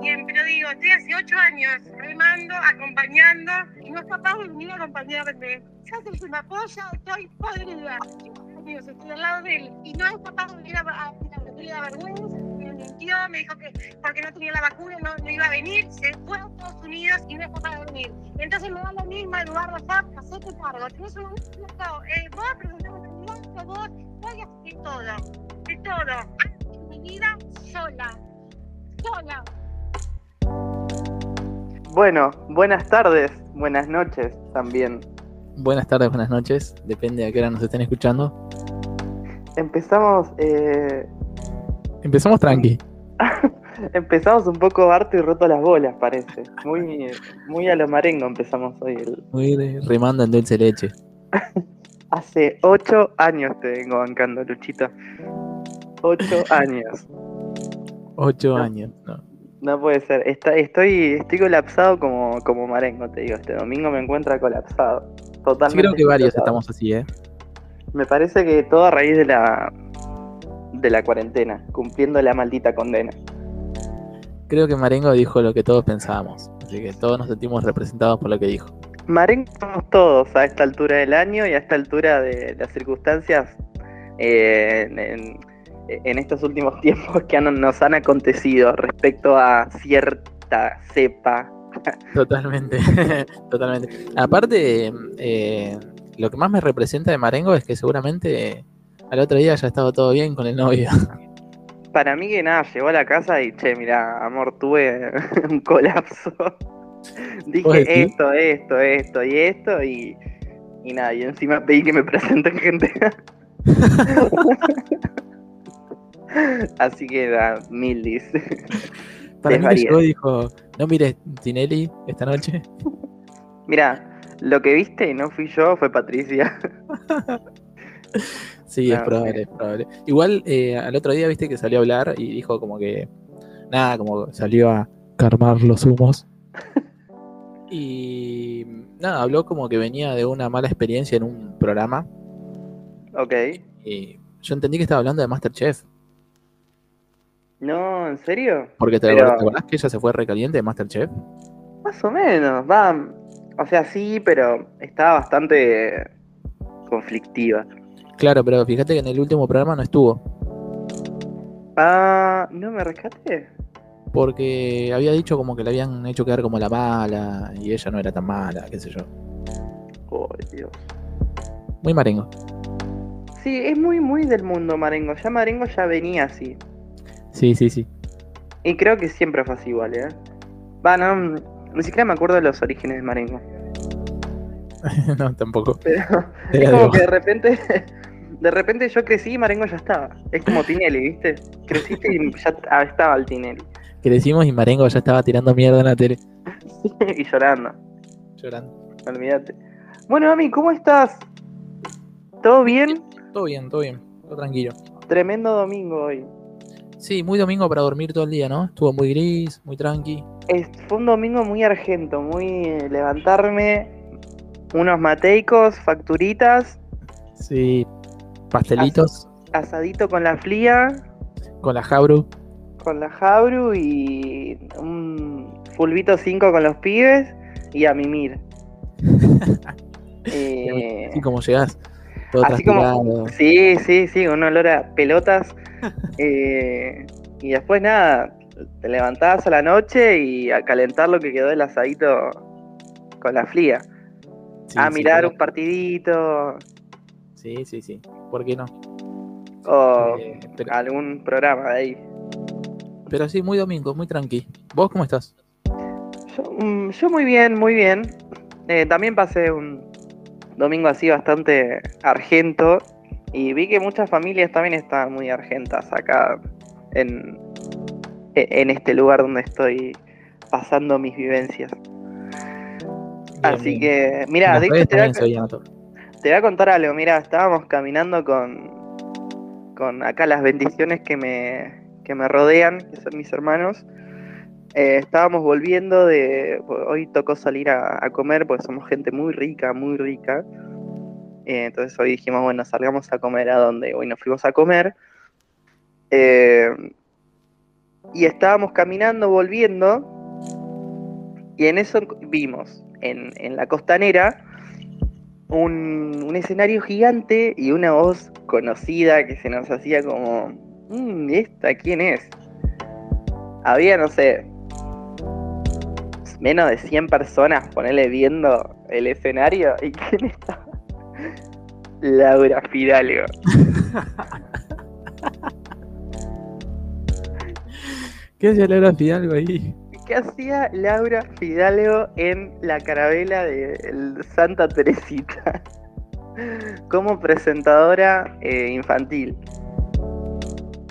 Bien, pero digo, estoy hace ocho años remando, acompañando, y no capaz de venir a acompañarme. Yo soy una polla, estoy podrida. Amigos, estoy al lado de él, y no es capaz de venir a, a, a, la vergüenza. Me me dijo que porque no tenía la vacuna no, iba a venir, se fue a Estados Unidos y no es capaz de venir. Entonces me da lo mismo en lugar de hacete cargo. Tenés un no, eh, vos presentamos un candidato, vos, voy a hacer todo, de todo. Vida sola, sola. Bueno, buenas tardes, buenas noches también. Buenas tardes, buenas noches, depende a qué hora nos estén escuchando. Empezamos. Eh... Empezamos tranqui. empezamos un poco harto y roto las bolas, parece. Muy, muy a lo marengo empezamos hoy. El... Muy rimando en dulce leche. Hace ocho años te vengo bancando, Luchito. Ocho años. Ocho no. años, no. No puede ser. Está, estoy, estoy colapsado como, como Marengo, te digo. Este domingo me encuentra colapsado. Totalmente. Sí, creo que varios colapsado. estamos así, ¿eh? Me parece que todo a raíz de la, de la cuarentena, cumpliendo la maldita condena. Creo que Marengo dijo lo que todos pensábamos. Así que todos nos sentimos representados por lo que dijo. Marengo somos todos a esta altura del año y a esta altura de las circunstancias. Eh, en, en, en estos últimos tiempos que han, nos han acontecido respecto a cierta cepa. Totalmente, totalmente. Aparte, eh, lo que más me representa de Marengo es que seguramente al otro día ya estaba todo bien con el novio. Para mí que nada, llegó a la casa y, che, mira, amor, tuve un colapso. Dije esto, esto, esto y esto y, y nada, y encima pedí que me presenten gente. Así que da mil. Para mí dijo, no mires Tinelli esta noche. Mira, lo que viste y no fui yo fue Patricia. sí, no, es probable, es probable. Igual eh, al otro día viste que salió a hablar y dijo como que nada, como salió a calmar los humos. y nada, habló como que venía de una mala experiencia en un programa. Ok. Y yo entendí que estaba hablando de Masterchef. No, ¿en serio? Porque te, pero... acordás que ella se fue recaliente de Masterchef. Más o menos, va. O sea, sí, pero estaba bastante conflictiva. Claro, pero fíjate que en el último programa no estuvo. Ah, ¿no me rescaté? Porque había dicho como que le habían hecho quedar como la mala y ella no era tan mala, qué sé yo. Oh, Dios. Muy marengo. Sí, es muy, muy del mundo marengo. Ya marengo ya venía así. Sí, sí, sí. Y creo que siempre fue así igual, ¿eh? Va, no, ni siquiera me acuerdo de los orígenes de Marengo. no, tampoco. Pero es como que de repente, de repente yo crecí y Marengo ya estaba. Es como Tinelli, ¿viste? Creciste y ya estaba el Tinelli. Crecimos y Marengo ya estaba tirando mierda en la tele. y llorando. Llorando. Olvídate. Bueno, Ami, ¿cómo estás? ¿Todo bien? Todo bien, todo bien. Todo tranquilo. Tremendo domingo hoy. Sí, muy domingo para dormir todo el día, ¿no? Estuvo muy gris, muy tranqui. Es, fue un domingo muy argento, muy eh, levantarme, unos mateicos, facturitas. Sí, pastelitos. As, asadito con la fría. Con la jabru. Con la jabru y un fulbito 5 con los pibes y a mimir. eh, así como llegás. Así como, sí, sí, sí, un olor a pelotas. eh, y después nada, te levantabas a la noche y a calentar lo que quedó del asadito con la fría. Sí, a mirar sí, un partidito. Sí, sí, sí. ¿Por qué no? O eh, pero... algún programa de ahí. Pero sí, muy domingo, muy tranqui. ¿Vos cómo estás? Yo, yo muy bien, muy bien. Eh, también pasé un domingo así bastante argento y vi que muchas familias también estaban muy argentas acá en, en este lugar donde estoy pasando mis vivencias. Bien, Así bien. que, mira, te voy, a, te voy, a, contar algo. Mira, estábamos caminando con, con acá las bendiciones que me, que me rodean, que son mis hermanos. Eh, estábamos volviendo de. Hoy tocó salir a, a, comer, porque somos gente muy rica, muy rica. Eh, entonces hoy dijimos, bueno, salgamos a comer a donde hoy nos fuimos a comer. Eh, y estábamos caminando, volviendo, y en eso vimos en, en la costanera un, un escenario gigante y una voz conocida que se nos hacía como, "Mm, ¿esta quién es? Había, no sé, menos de 100 personas, ponerle viendo el escenario. ¿Y quién estaba? Laura Fidalgo. ¿Qué hacía Laura Fidalgo ahí? ¿Qué hacía Laura Fidalgo en la carabela de Santa Teresita? Como presentadora eh, infantil.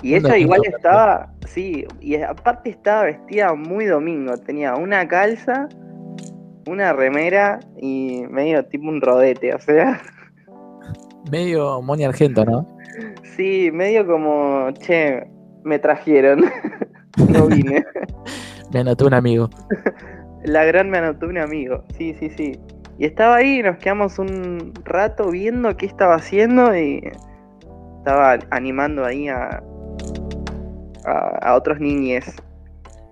Y ella igual estaba, sí, y aparte estaba vestida muy domingo. Tenía una calza, una remera y medio tipo un rodete, o sea, Medio Moni Argento, ¿no? sí, medio como, che, me trajeron, no vine. Me anotó un amigo. La gran me anotó un amigo, sí, sí, sí. Y estaba ahí y nos quedamos un rato viendo qué estaba haciendo y estaba animando ahí a, a, a otros niñes.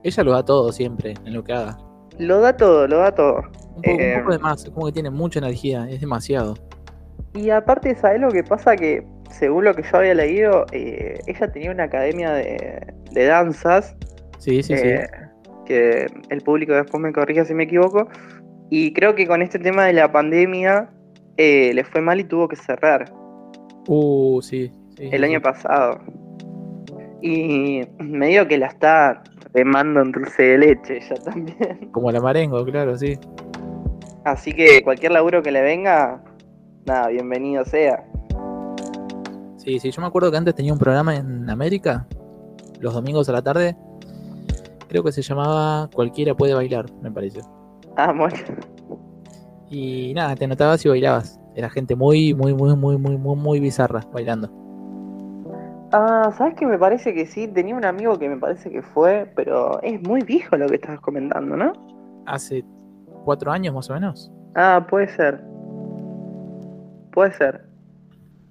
Ella lo da todo siempre en lo que haga. Lo da todo, lo da todo. Un poco, Eh, un poco de más, es como que tiene mucha energía, es demasiado. Y aparte, ¿sabes lo que pasa? Que según lo que yo había leído, eh, ella tenía una academia de, de danzas, Sí, sí, eh, que el público después me corrija si me equivoco, y creo que con este tema de la pandemia eh, le fue mal y tuvo que cerrar. sí. Uh, sí. sí, el sí, año sí. pasado. Y medio que la está remando en dulce de leche ella también. Como la Marengo, claro, sí. Así que cualquier laburo que le venga, nada, bienvenido sea. Sí, sí, yo me acuerdo que antes tenía un programa en América, los domingos a la tarde. Creo que se llamaba Cualquiera puede bailar, me parece. Ah, bueno. Y nada, te notabas y bailabas. Era gente muy, muy, muy, muy, muy, muy, muy bizarra bailando. Ah, ¿sabes qué? Me parece que sí. Tenía un amigo que me parece que fue, pero es muy viejo lo que estabas comentando, ¿no? Hace cuatro años más o menos. Ah, puede ser. Puede ser.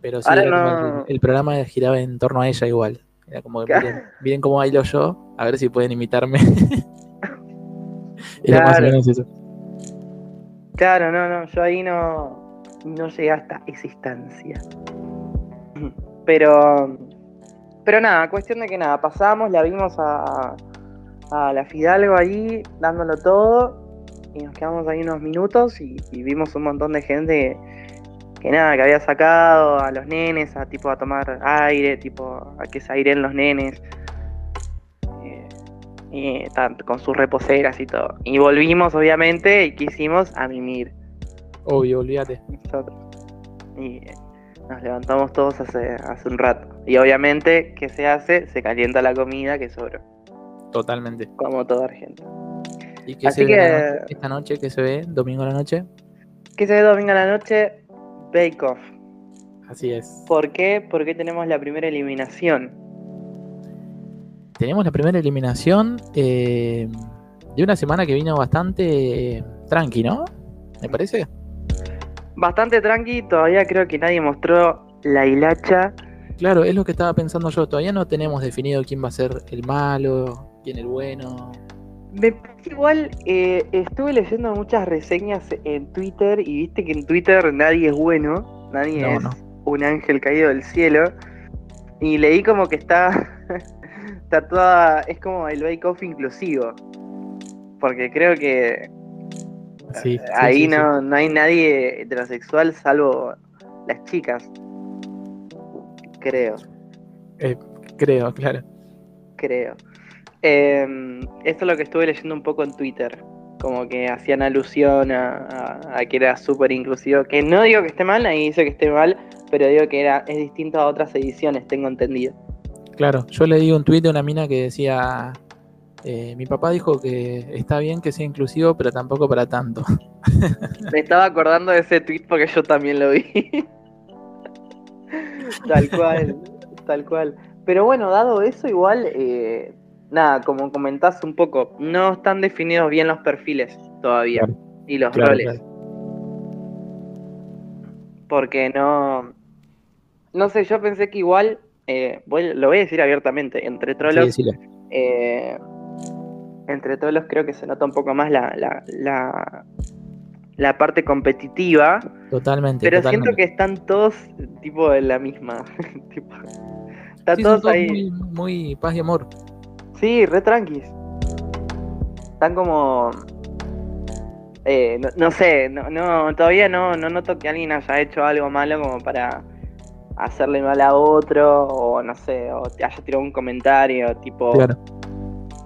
Pero sí, Ahora no- el, el programa giraba en torno a ella igual. Era como que Claro. miren, miren cómo bailo yo, a ver si pueden imitarme. Era más o Claro. menos eso. Claro, no, no, yo ahí no, no llegué hasta esa instancia. Pero, pero nada, cuestión de que nada, pasamos, la vimos a, a la Fidalgo ahí, dándolo todo, y nos quedamos ahí unos minutos y, y vimos un montón de gente que, que nada, que había sacado a los nenes a tipo a tomar aire, tipo a que se airen los nenes. Eh, y tanto, con sus reposeras y todo. Y volvimos, obviamente, y quisimos a mimir Obvio, olvídate. nosotros. Y eh, nos levantamos todos hace, hace un rato. Y obviamente, ¿qué se hace? Se calienta la comida que sobró, Totalmente. como toda Argentina. ¿Y qué Así se ve que- noche- esta noche? ¿Qué se ve? ¿Domingo a la noche? ¿Qué se ve domingo a la noche? Bake Off. Así es. ¿Por qué? Porque tenemos la primera eliminación. Tenemos la primera eliminación eh, de una semana que vino bastante eh, tranqui, ¿no? Me parece. Bastante tranqui, todavía creo que nadie mostró la hilacha. Claro, es lo que estaba pensando yo. Todavía no tenemos definido quién va a ser el malo, quién el bueno. Me parece igual, eh, estuve leyendo muchas reseñas en Twitter y viste que en Twitter nadie es bueno, nadie No, es no. un ángel caído del cielo. Y leí como que está, está toda, es como el bake off inclusivo. Porque creo que Sí, sí, ahí sí, no, no hay nadie heterosexual salvo las chicas. Creo. Creo, claro. creo. Eh, esto es lo que estuve leyendo un poco en Twitter. Como que hacían alusión a, a- a que era súper inclusivo. Que no digo que esté mal, nadie dice que esté mal, pero digo que era, es distinto a otras ediciones, tengo entendido. Claro, yo leí un tuit de una mina que decía, eh, mi papá dijo que está bien que sea inclusivo, pero tampoco para tanto. Me estaba acordando de ese tweet porque yo también lo vi. tal cual, tal cual. Pero bueno, dado eso, igual, eh, nada, como comentás un poco, no están definidos bien los perfiles todavía Claro. y los Claro, roles. claro. porque no. No sé, yo pensé que igual eh, voy- lo voy a decir abiertamente, entre trolos, Sí, eh, entre trolos creo que se nota un poco más la, la, la, la parte competitiva, Totalmente. pero totalmente. siento que están todos tipo en la misma. tipo, están Sí, son todos todos ahí. muy, muy paz y amor. Sí, re tranquis. Están como. eh, no, no sé, no, no, todavía no, no noto que alguien haya hecho algo malo como para hacerle mal a otro, o no sé, o te haya tirado un comentario, tipo, Claro.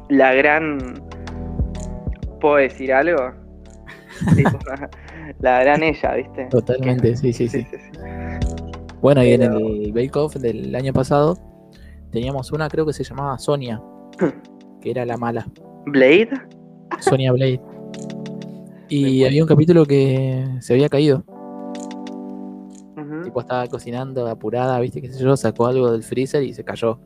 la gran. ¿Puedo decir algo? Tipo, la gran ella, ¿viste? Totalmente, sí, sí, sí. Bueno, y en el Bake Off del año pasado teníamos una, creo que se llamaba Sonia, que era la mala, ¿Blade? Sonia Blade. Y había un capítulo que se había caído. Tipo estaba cocinando apurada, viste, qué sé yo, sacó algo del freezer y se cayó.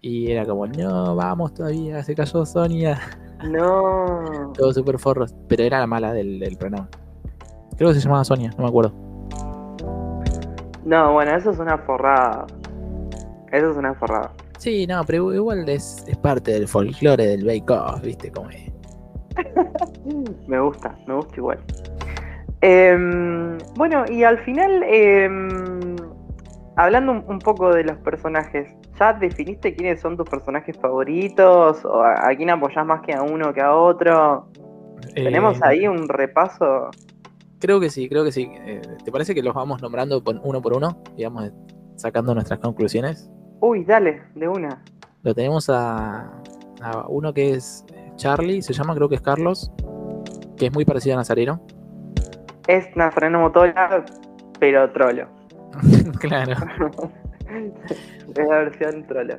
Y era como, no, vamos todavía, se cayó Sonia. No. Todo súper forros. Pero era la mala del, del programa. Creo que se llamaba Sonia, no me acuerdo. No, bueno, eso es una forrada. Eso es una forrada. Sí, no, pero igual es, es parte del folclore del Bake Off, viste, como es. Me gusta, me gusta igual. Em, bueno, y al final, em, hablando un, un poco de los personajes, ¿ya definiste quiénes son tus personajes favoritos? ¿O a, a quién apoyás más que a uno que a otro? ¿Tenemos Eh, ahí un repaso? Creo que sí, creo que sí. Eh, ¿Te parece que los vamos nombrando por- uno por uno? Digamos, sacando nuestras conclusiones. Uy, dale, de una. Lo tenemos a, a uno que es Charlie, se llama, creo que es Carlos, que es muy parecido a Nazareno. Es Nazareno Motola, pero trolo. claro. es la versión trolo.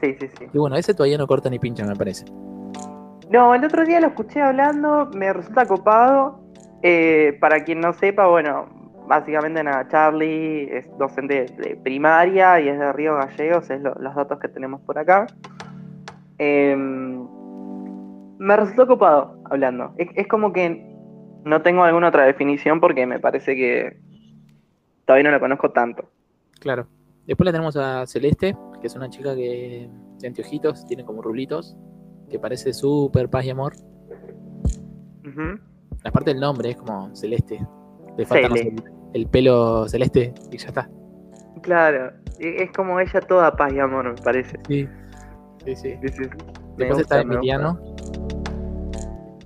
Sí, sí, sí. Y bueno, ese todavía no corta ni pincha, me parece. No, el otro día lo escuché hablando, me resulta copado. Eh, para quien no sepa, bueno, básicamente nada, Charlie es docente de primaria y es de Río Gallegos, es lo- los datos que tenemos por acá. Eh, me resultó copado hablando. Es, es como que no tengo alguna otra definición porque me parece que todavía no lo conozco tanto. Claro. Después la tenemos a Celeste, que es una chica que de anteojitos, tiene como rulitos, que parece súper paz y amor. Ujú. La parte del nombre es como Celeste. Le falta no sé, Cele. El, el pelo celeste y ya está. Claro, e- es como ella toda paz y amor, me parece. Sí. Sí, sí. Sí, sí, Después gusta, está. Emiliano.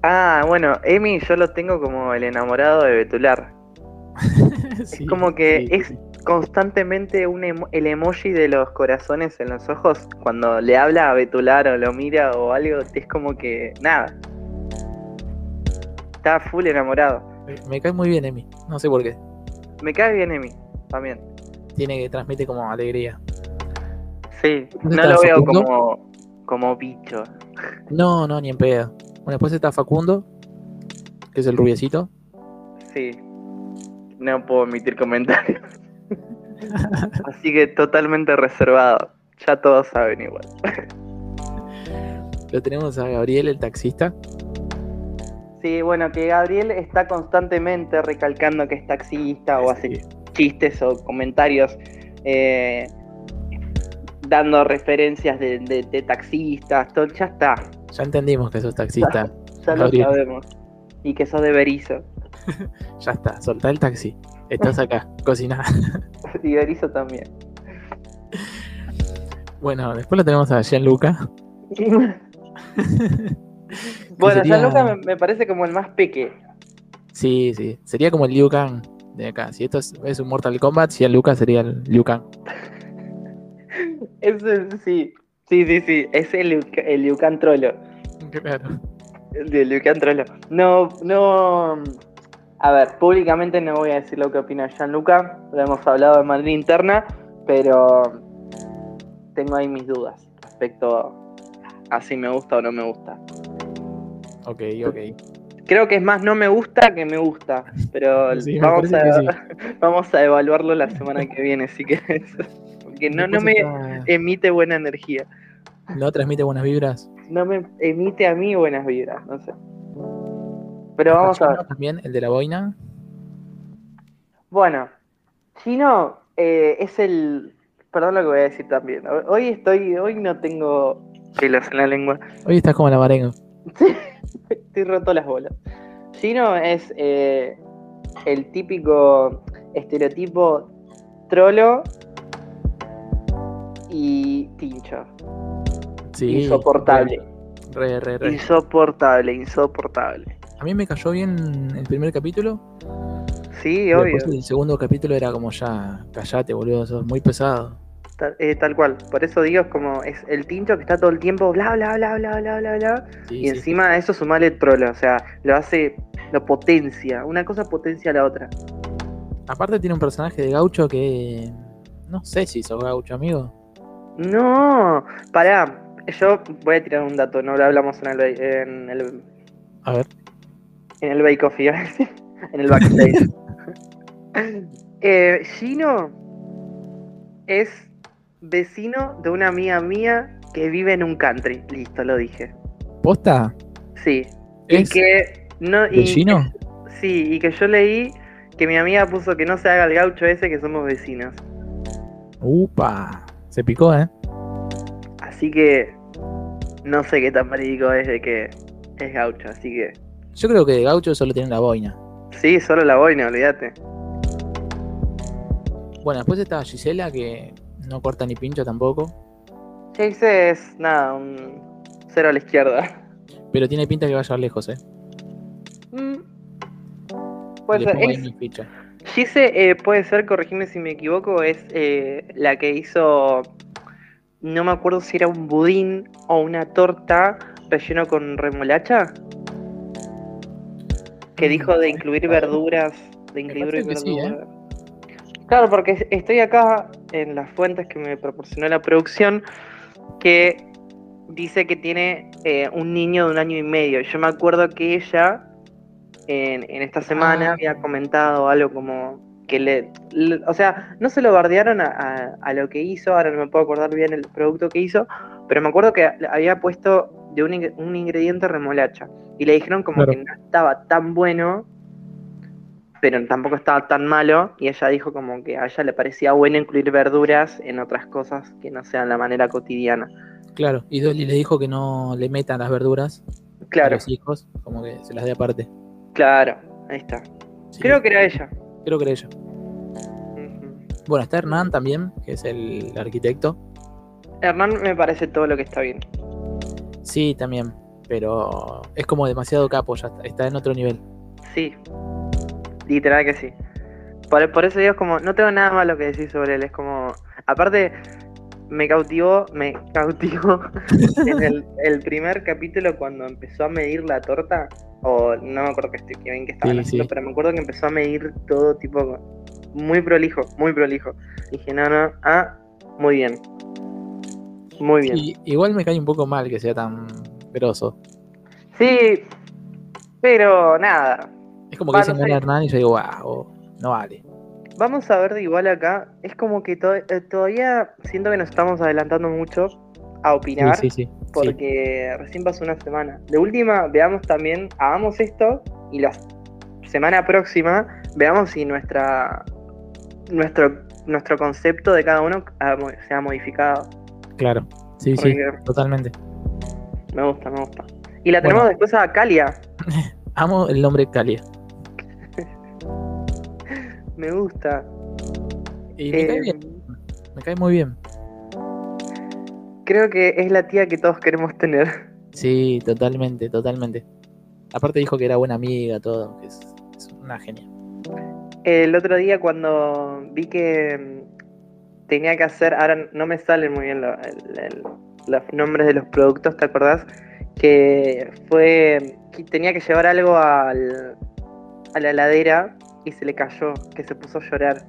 Ah, bueno, Emi yo lo tengo como el enamorado de Betular. Sí, como que sí, es sí. constantemente un emo- el emoji de los corazones en los ojos. Cuando le habla a Betular o lo mira o algo, es como que nada. Está full enamorado. Me- Me cae muy bien, Emi. No sé por qué. Me cae bien Emi, también. Tiene que transmite como alegría. Sí, ¿Dónde no lo veo Facundo? como, como bicho. No, no, ni en pedo. Bueno, después está Facundo, que es el rubiecito. Sí. No puedo emitir comentarios. Así que totalmente reservado. Ya todos saben igual. Lo tenemos a Gabriel, el taxista. Sí, bueno, que Gabriel está constantemente recalcando que es taxista o hace chistes o comentarios eh, dando referencias de, de- de taxistas, todo, ya está, Ya entendimos que sos taxista. ya lo sabemos. Y que sos de Berizo. Ya está, soltá el taxi. Estás acá, cociná. Y Berizo también. Bueno, después lo tenemos a Gianluca. Bueno, sería- Gianluca me, me parece como el más peque. Sí, sí. Sería como el Liu Kang de acá. Si esto es, es un Mortal Kombat, Gianluca sería el Liu Kang. Es el- sí, sí, sí, sí. Es el, el Liucan Trollo. Claro. El de Liucan Trollo. No, no. A ver, públicamente no voy a decir lo que opina Gianluca. Lo hemos hablado de manera interna, pero tengo ahí mis dudas respecto a si me gusta o no me gusta. Ok, ok. Creo que es más no me gusta que me gusta, pero Sí, vamos, a, vamos a evaluarlo la semana que viene, si querés. Porque no, no me está- emite buena energía. no transmite buenas vibras. No me emite a mí buenas vibras, no sé. Pero vamos a ver. También, el de la boina. Bueno, Chino eh, es el perdón lo que voy a decir también. Hoy- Hoy estoy, hoy no tengo pelos en la lengua. Hoy estás como la marengo. Estoy roto las bolas. Gino es eh, el típico estereotipo trolo y tincho. Sí. insoportable. Re, re, re. Insoportable, insoportable. A mí me cayó bien el primer capítulo. Sí, obvio. después el segundo capítulo era como ya, callate, boludo, sos muy pesado. Tal, eh, tal cual. Por eso digo, es como es el tincho que está todo el tiempo bla bla bla bla bla bla bla. Sí, Y sí. encima a eso sumarle el trolo. O sea, lo hace, lo potencia. Una cosa potencia a la otra. Aparte tiene un personaje de gaucho que... No sé si sos gaucho, amigo. No, pará. Yo voy a tirar un dato, no lo hablamos en el, en el, A ver. en el Bake Off, en el backstage. eh, Gino es vecino de una amiga mía que vive en un country. Listo, lo dije. ¿Posta? Sí. Y ¿Es que no. de y- Gino? Sí, y que yo leí que mi amiga puso que no se haga el gaucho ese que somos vecinos. Upa. Se picó, ¿eh? Así que no sé qué tan verídico es de que es gaucho, así que Yo creo que de gaucho solo tiene la boina. sí, solo la boina, olvídate. Bueno, después está Gisela, que no corta ni pincho tampoco. Chase es nada, un cero a la izquierda. Pero tiene pinta que va a llegar lejos, ¿eh? Mm. Puede Le ser. Es- mi ficha. Gise, eh, puede ser, corregime si me equivoco, es eh, la que hizo, no me acuerdo si era un budín o una torta relleno con remolacha. Que Mm, dijo de incluir verduras, de incluir sí, ¿eh? Claro, porque estoy acá en las fuentes que me proporcionó la producción, que dice que tiene eh, un niño de un año y medio. Yo me acuerdo que ella en, en esta semana Ah. había comentado algo como que le, le- o sea, no se lo bardearon a, a- a lo que hizo, ahora no me puedo acordar bien el producto que hizo, pero me acuerdo que había puesto de un, un ingrediente remolacha y le dijeron como Claro. que no estaba tan bueno, pero tampoco estaba tan malo y ella dijo como que a ella le parecía bueno incluir verduras en otras cosas que no sean la manera cotidiana. Claro. Y Dolly le dijo que no le metan las verduras a Claro, los hijos, como que se las dé aparte. claro, ahí está. Sí, Creo que era ella. Creo que era ella. Bueno, está Hernán también, que es el arquitecto. Hernán me parece todo lo que está bien. Sí, también. Pero es como demasiado capo, ya está, está en otro nivel. Sí, literal que sí. Por, por eso digo, es como, no tengo nada malo que decir sobre él. Es como, aparte, me cautivó, me cautivó en el, el primer capítulo cuando empezó a medir la torta. O no me acuerdo que, estoy, que bien que estaban Sí, haciendo, sí. pero me acuerdo que empezó a medir todo tipo muy prolijo, muy prolijo. Dije, no, no, ah, muy bien. Muy bien. Y igual me cae un poco mal que sea tan grosso. Sí, pero nada, Es como que dicen Hernán y yo digo, wow, no vale. Vamos a ver de igual acá. Es como que to- eh, todavía siento que nos estamos adelantando mucho a opinar. sí, sí. sí. Porque recién pasó una semana. De última, veamos también, hagamos esto y la semana próxima veamos si nuestra nuestro nuestro concepto de cada uno se ha modificado. Claro. Sí, sí, totalmente. Me gusta, me gusta. Y la Bueno. tenemos después a Calia. Amo el nombre Calia. Me gusta. Y me cae Eh, bien, me cae muy bien. creo que es la tía que todos queremos tener. Sí, totalmente, totalmente. Aparte dijo que era buena amiga, todo, que es, es una genia. El otro día cuando vi que mm, tenía que hacer, ahora no me salen muy bien lo- el- el- los nombres de los productos, ¿te acordás? Que fue, que tenía que llevar algo al, a la heladera y se le cayó, que se puso a llorar.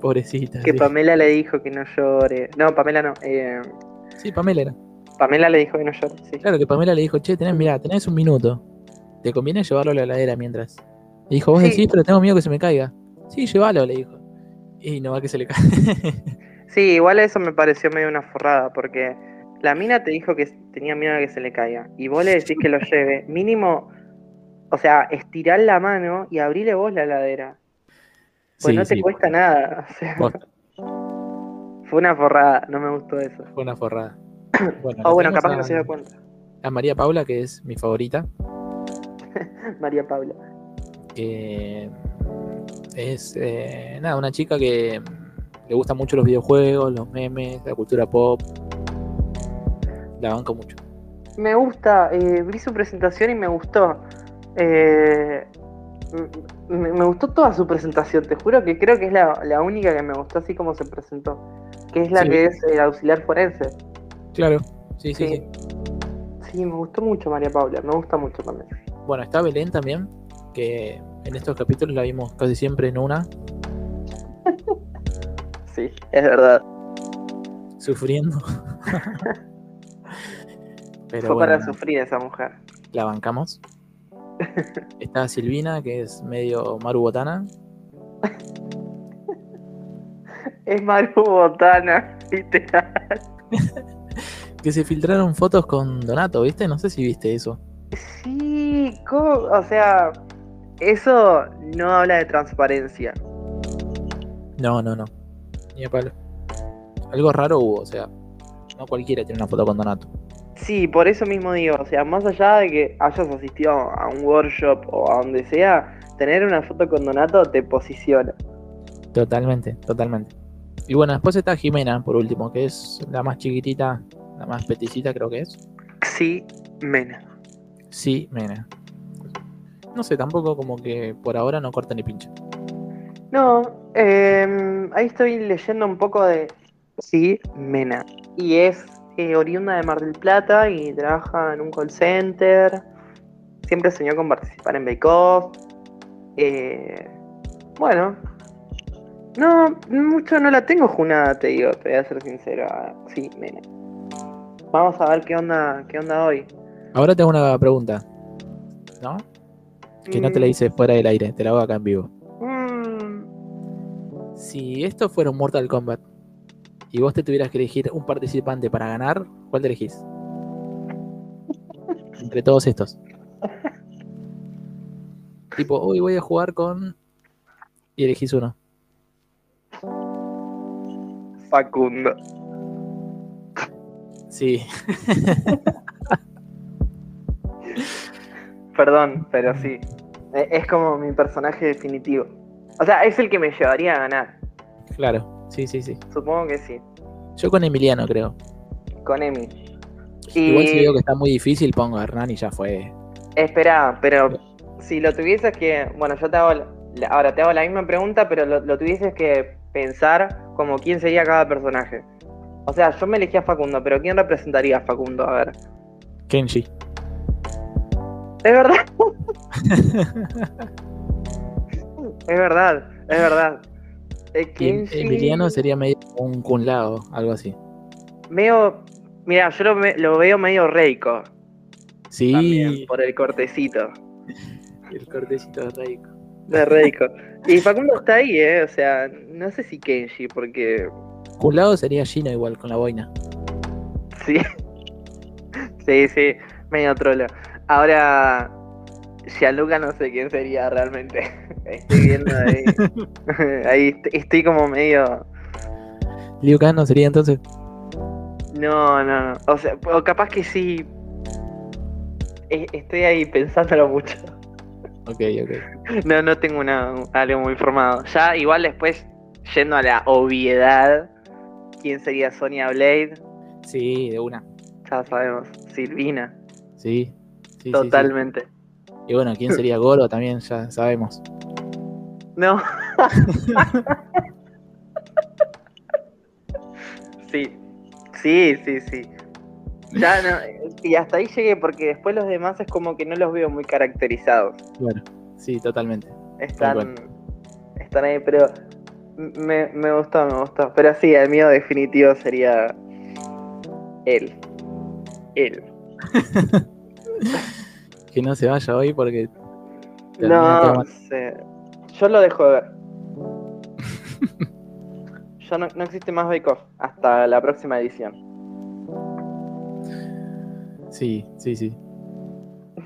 Pobrecita. Que sí. Pamela le dijo que no llore. No, Pamela no. eh, Sí, Pamela era. Pamela le dijo que no llore, sí. Claro que Pamela le dijo, che, tenés, mirá, tenés un minuto. ¿Te conviene llevarlo a la heladera mientras? Le dijo, vos Sí. decís, pero tengo miedo que se me caiga. Sí, llévalo, le dijo. Y no va que se le cae. Sí, igual eso me pareció medio una forrada, porque la mina te dijo que tenía miedo a que se le caiga, y vos le decís que lo lleve. Mínimo, o sea, estirar la mano y abrirle vos la heladera. Pues Sí, no te sí, cuesta nada. O sea, posta. Fue una forrada, no me gustó eso. Fue una forrada. Bueno, O la bueno, capaz que no se dio cuenta. A María Paula, que es mi favorita. María Paula. que es eh, nada, una chica que le gustan mucho los videojuegos, los memes, la cultura pop. La banco mucho. Me gusta, eh, vi su presentación y me gustó. Eh, me, me gustó toda su presentación, te juro que creo que es la, la única que me gustó así como se presentó. Que es la Sí. que es el auxiliar forense. Claro, sí, sí, Sí. sí. Sí, me gustó mucho María Paula, me gusta mucho también. Bueno, está Belén también, que en estos capítulos la vimos casi siempre en una, Sí, es verdad. sufriendo. Pero Fue bueno, para sufrir esa mujer. la bancamos. Está Silvina, que es medio Maru Botana. Es Maru Botana, literal. Que se filtraron fotos con Donato, ¿viste? No sé si viste eso. Sí, ¿cómo? o sea, eso no habla de transparencia. No, no, no. Ni a palo. Algo raro hubo, o sea, no cualquiera tiene una foto con Donato. Sí, por eso mismo digo, o sea, más allá de que hayas asistido a un workshop o a donde sea, tener una foto con Donato te posiciona. Totalmente, totalmente. Y bueno, después está Jimena, por último, que es la más chiquitita, la más peticita creo que es. Sí, Mena. Sí, Mena. No sé, tampoco como que por ahora no corta ni pincha. No, eh, ahí estoy leyendo un poco de Sí, Mena. Y es eh, oriunda de Mar del Plata y trabaja en un call center. Siempre soñó con participar en Bake Off. Eh, bueno. No, mucho no la tengo junada, te digo, te voy a ser sincero. Sí, Mena. Vamos a ver qué onda, qué onda hoy. Ahora tengo una pregunta. ¿No? Que no te la hice fuera del aire, te la hago acá en vivo. mm, Si esto fuera un Mortal Kombat y vos te tuvieras que elegir un participante para ganar, ¿cuál te elegís? Entre todos estos. Tipo, hoy voy a jugar con. Y elegís uno. Facundo. Sí, Perdón, pero sí. E- Es como mi personaje definitivo. O sea, es el que me llevaría a ganar. claro. Sí, sí, sí. Supongo que sí. Yo con Emiliano, creo. Con Emi. Igual si Y- veo que está muy difícil, pongo a Hernán y ya fue. Espera, pero si lo tuvieses que. Bueno, yo te hago. Ahora te hago la misma pregunta, pero lo, lo tuvieses que pensar como quién sería cada personaje. O sea, yo me elegí a Facundo, pero ¿quién representaría a Facundo? A ver. Kenji. Es verdad. es verdad, es verdad. Kenshi- Emiliano sería medio un Kun Lao, algo así. Medio. Mira, yo lo, me- lo veo medio Reiko. Sí, También, por el cortecito el cortecito de Reiko. de Reiko. y Facundo está ahí, ¿eh? O sea, no sé si Kenji, porque. Kun Lao sería Gino igual, con la boina. Sí. sí, sí, medio trolo. Ahora. Gianluca no sé quién sería realmente. Estoy viendo ahí. ahí est- estoy como medio. Liu Kang no sería entonces. No, no, no. O sea, o capaz que sí. E- Estoy ahí pensándolo mucho. Ok, ok. No, no tengo una, algo muy formado. Ya, igual después, yendo a la obviedad, ¿quién sería Sonia Blade? Sí, de una. Ya sabemos. Silvina, Sí. sí, sí, sí. totalmente. Y bueno, ¿quién sería Goro? También ya sabemos. No. sí, sí, sí, sí. Ya no, y hasta ahí llegué porque después los demás es como que no los veo muy caracterizados. Bueno, sí, totalmente. Están, están ahí, pero me, me gustó, me gustó. Pero sí, el mío definitivo sería él. Él. Que no se vaya hoy porque. No mal. Yo lo dejo de ver. Ya no, no existe más Bake Off hasta la próxima edición. Sí, sí, sí.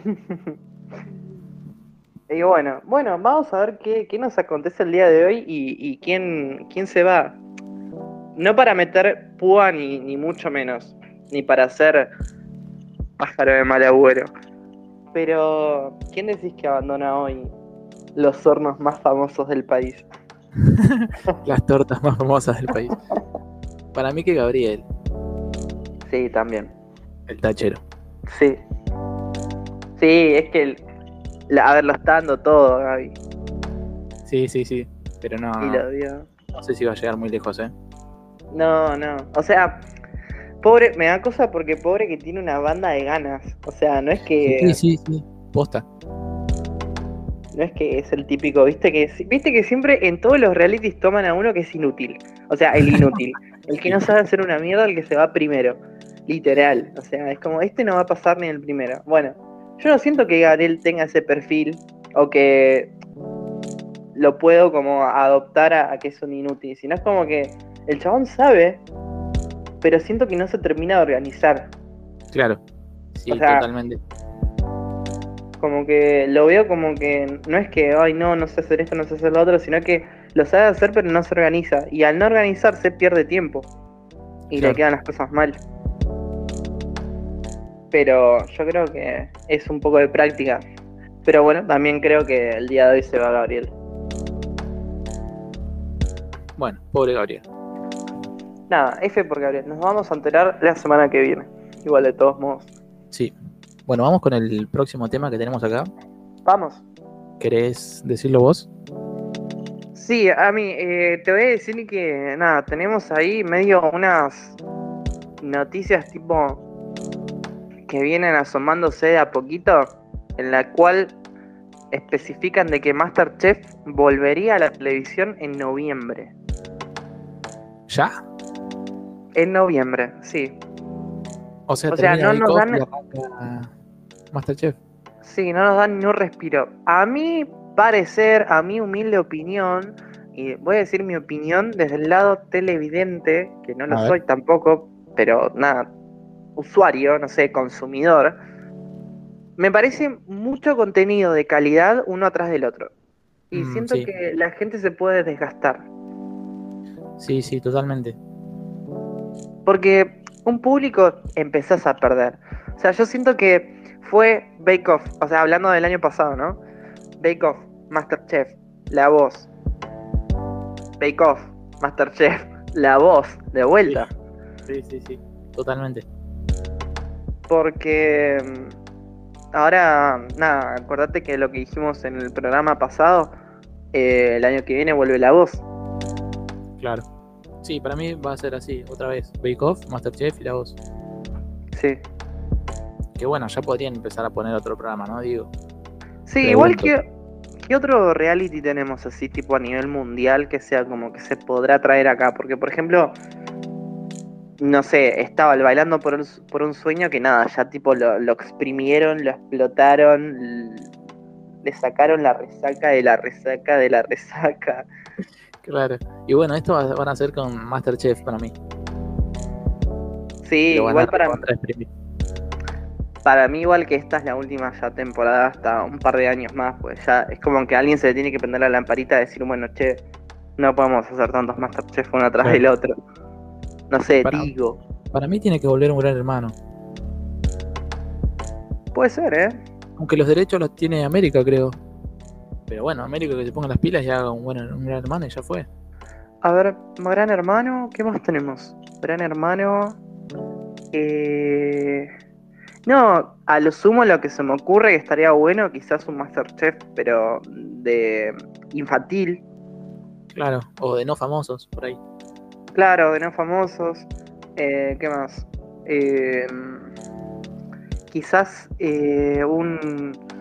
y bueno, bueno, vamos a ver qué, qué nos acontece el día de hoy y, y quién, quién se va. No para meter púa ni, ni mucho menos. Ni para hacer pájaro de mal agüero. Pero, ¿quién decís que abandona hoy los hornos más famosos del país? Las tortas más famosas del país. Para mí que Gabriel, Sí, también. el tachero. Sí. Sí, es que, el- la- a ver, lo está dando todo, Gaby. Sí, sí, sí. Pero no, Y lo dio. no sé si va a llegar muy lejos, ¿eh? No, no. O sea, pobre, me da cosa porque pobre que tiene una banda de ganas. O sea, no es que. Sí, sí, sí. Posta. No es que es el típico, viste que viste que siempre en todos los realities toman a uno que es inútil. O sea, el inútil. el que no sabe hacer una mierda, el que se va primero. Literal. O sea, es como, este no va a pasar ni el primero. Bueno, yo no siento que Gabriel tenga ese perfil o que lo puedo como adoptar a, a que es un inútil. Sino es como que el chabón sabe, pero siento que no se termina de organizar. Claro. Sí, O sea, totalmente. Como que lo veo como que no es que, ay, no, no sé hacer esto, no sé hacer lo otro, sino que lo sabe hacer pero no se organiza. Y al no organizarse pierde tiempo. Y Claro. le quedan las cosas mal. Pero yo creo que es un poco de práctica. Pero bueno, también creo que el día de hoy se va Gabriel. Bueno, pobre Gabriel. Nada, F por Gabriel. Nos vamos a enterar la semana que viene. Igual de todos modos. Sí. Bueno, vamos con el próximo tema que tenemos acá. Vamos. ¿Querés decirlo vos? Sí, a mí, eh, te voy a decir que nada, tenemos ahí medio unas noticias tipo que vienen asomándose de a poquito, en la cual especifican de que Masterchef volvería a la televisión en noviembre. ¿Ya? En noviembre, sí. O sea, O sea, termina no nos dan- Masterchef. Sí, no nos dan ni un respiro. A mi parecer, a mi humilde opinión, y voy a decir mi opinión desde el lado televidente, que no lo A ver. soy tampoco, pero nada, usuario, no sé, consumidor, me parece mucho contenido de calidad uno atrás del otro. Y Mm, siento sí. que la gente se puede desgastar. Sí, sí, totalmente. Porque un público empezás a perder. O sea, yo siento que fue Bake Off, o sea, hablando del año pasado, ¿no? Bake Off, Masterchef, La Voz. Bake Off, Masterchef, La Voz, de vuelta. Sí, sí, sí. Totalmente. Porque mm, ahora, nada, acordate que lo que dijimos en el programa pasado, eh, el año que viene vuelve La Voz. Claro. Sí, para mí va a ser así, otra vez. Bake Off, Masterchef y la voz. Sí. Que bueno, ya podrían empezar a poner otro programa, ¿no? Digo. Sí, igual que ¿qué otro reality tenemos así tipo a nivel mundial que sea como que se podrá traer acá? Porque por ejemplo, no sé, estaba el bailando por un, por un sueño que nada, ya tipo lo, lo exprimieron, lo explotaron, le sacaron la resaca de la resaca de la resaca. Claro. Y bueno, esto va- van a hacer con Masterchef para mí. Sí, igual para, exprimir. para mí igual que esta es la última ya temporada hasta un par de años más, pues ya es como que a alguien se le tiene que prender la lamparita y decir, bueno, che, no podemos hacer tantos Masterchef uno atrás Claro. del otro. No sé, Para- digo. Para mí tiene que volver un gran hermano. Puede ser, ¿eh? Aunque los derechos los tiene América, creo. Pero bueno, América que se ponga las pilas y haga un, buen, un gran hermano y ya fue. A ver, Gran Hermano, ¿qué más tenemos? Gran Hermano. Eh... No, a lo sumo lo que se me ocurre que estaría bueno, quizás un Masterchef, pero de infantil. Claro. O de no famosos, por ahí. Claro, de no famosos. Eh, ¿Qué más? Eh, quizás eh, un.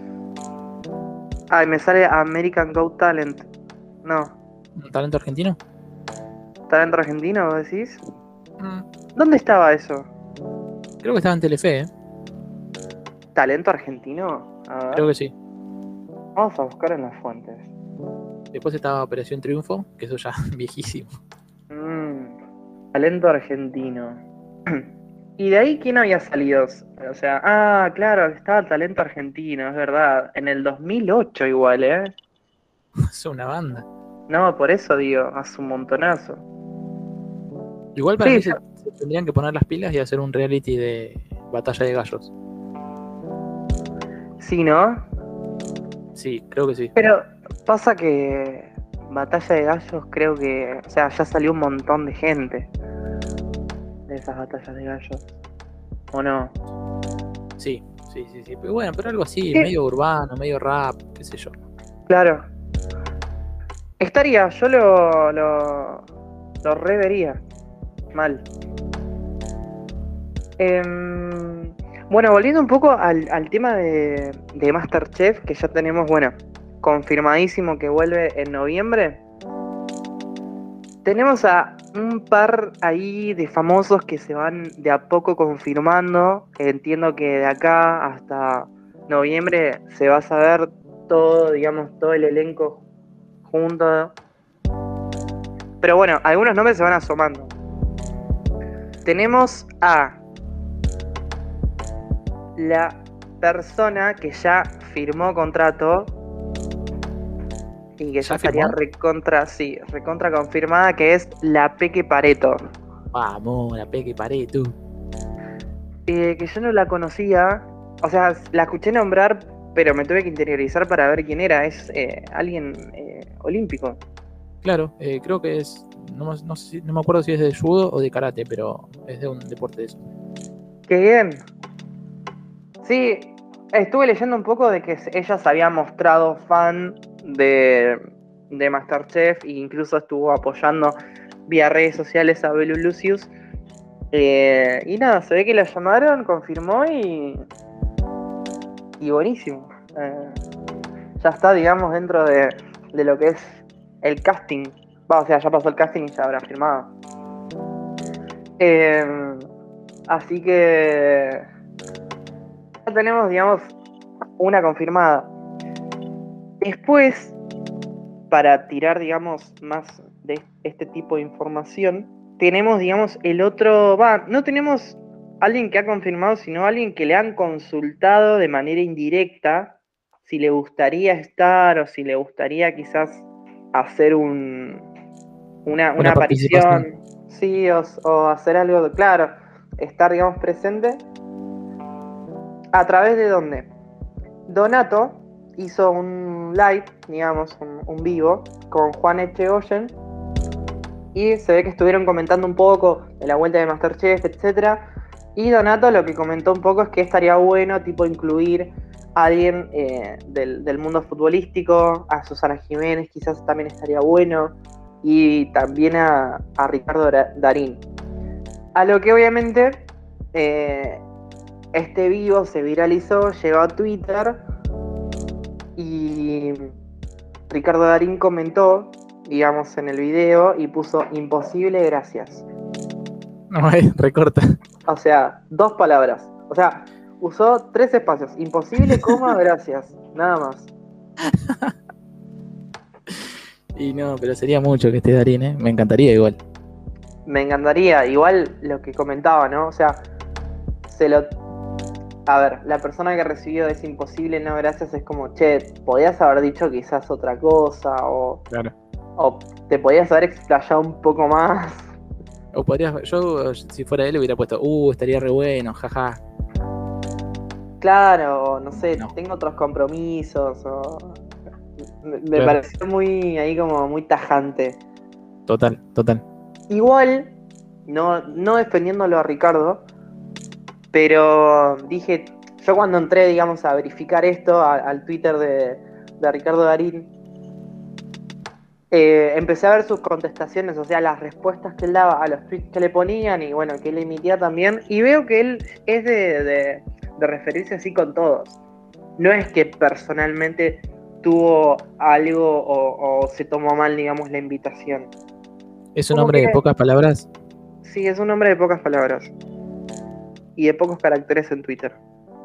Ay, me sale American Go Talent. No, ¿Un talento argentino? talento argentino, ¿vos decís? Mm, ¿Dónde estaba eso? creo que estaba en Telefe, ¿eh? ¿Talento argentino? A ver, Creo que sí. Vamos a buscar en las fuentes. Después estaba Operación Triunfo, que eso ya viejísimo. Mm, talento argentino. ¿Y de ahí quién había salido? O sea, ah, claro, estaba talento argentino, es verdad. En el 2008 igual, ¿eh? es una banda. No, por eso digo, hace un montonazo. Igual para Sí, mí se, se tendrían que poner las pilas y hacer un reality de batalla de gallos. Sí, ¿no? Sí, creo que sí. Pero pasa que Batalla de Gallos creo que, o sea, ya salió un montón de gente esas batallas de gallos. ¿O no? Sí, sí, sí, sí. Pero bueno, pero algo así, ¿Qué? medio urbano, medio rap, qué sé yo. Claro. Estaría, yo lo, lo, lo revería. Mal. Em, bueno, volviendo un poco al, al tema de, de Masterchef, que ya tenemos, bueno, confirmadísimo que vuelve en noviembre. Tenemos a un par ahí de famosos que se van de a poco confirmando. Entiendo que de acá hasta noviembre se va a saber todo, digamos, todo el elenco junto. Pero bueno, algunos nombres se van asomando. Tenemos a la persona que ya firmó contrato y que ya, ¿Ya estaría firmó? recontra, sí, recontra confirmada, que es la Peque Pareto. Vamos, la peque paré, tú. Eh, que yo no la conocía, o sea, la escuché nombrar, pero me tuve que interiorizar para ver quién era. Es eh, alguien eh, olímpico. Claro, creo que es. No, sé no me acuerdo si es de judo o de karate, pero es de un deporte de eso. Qué bien. Sí, estuve leyendo un poco de que ella se había mostrado fan de, de Masterchef e incluso estuvo apoyando vía redes sociales a Belu Lucius. Eh, y nada, se ve que la llamaron, confirmó y. Y buenísimo. Eh, ya está, digamos, dentro de, de lo que es el casting. Va, o sea, ya pasó el casting y ya habrá firmado. Eh, así que. Ya tenemos, digamos, una confirmada. Después, para tirar, digamos, más de este tipo de información, tenemos, digamos, el otro. Va, no tenemos alguien que ha confirmado, sino alguien que le han consultado de manera indirecta si le gustaría estar o si le gustaría quizás hacer un, una, una Una aparición, sí, o, o hacer algo, de- claro, estar, digamos, presente. ¿A través de dónde? Donato hizo un live, digamos, un, vivo, con Juan Echegoyen. Y se ve que estuvieron comentando un poco de la vuelta de Masterchef, etc. Y Donato lo que comentó un poco es que estaría bueno, tipo, incluir a alguien eh, del, mundo futbolístico, a Susana Jiménez quizás también estaría bueno, y también a, Ricardo Darín. A lo que obviamente eh, este vivo se viralizó, llegó a Twitter y Ricardo Darín comentó, digamos, en el video y puso imposible gracias. No, eh, recorta. O sea, dos palabras. O sea, usó tres espacios. Imposible, coma, gracias. Nada más. Y no, pero sería mucho que esté Darín, ¿eh? Me encantaría igual. Me encantaría, igual lo que comentaba, ¿no? O sea, se lo. A ver, la persona que recibió ese imposible, no gracias, es como, che, podías haber dicho quizás otra cosa, o, Claro. o te podías haber explayado un poco más. O podrías, yo si fuera él hubiera puesto, uh, estaría re bueno, jaja. Claro, o no sé, No. tengo otros compromisos, o. Me, me Claro. pareció muy ahí como muy tajante. Total, total. Igual, no, no defendiéndolo a Ricardo, pero dije, yo cuando entré, digamos, a verificar esto a- al Twitter de, de Ricardo Darín, eh, empecé a ver sus contestaciones, o sea, las respuestas que él daba a los tweets que le ponían y bueno, que él emitía también, y veo que él es de, de- de referirse así con todos. No es que personalmente tuvo algo o, o se tomó mal, digamos, la invitación. Es un ¿Cómo hombre de pocas palabras. Sí, es un hombre de pocas palabras. Y de pocos caracteres en Twitter.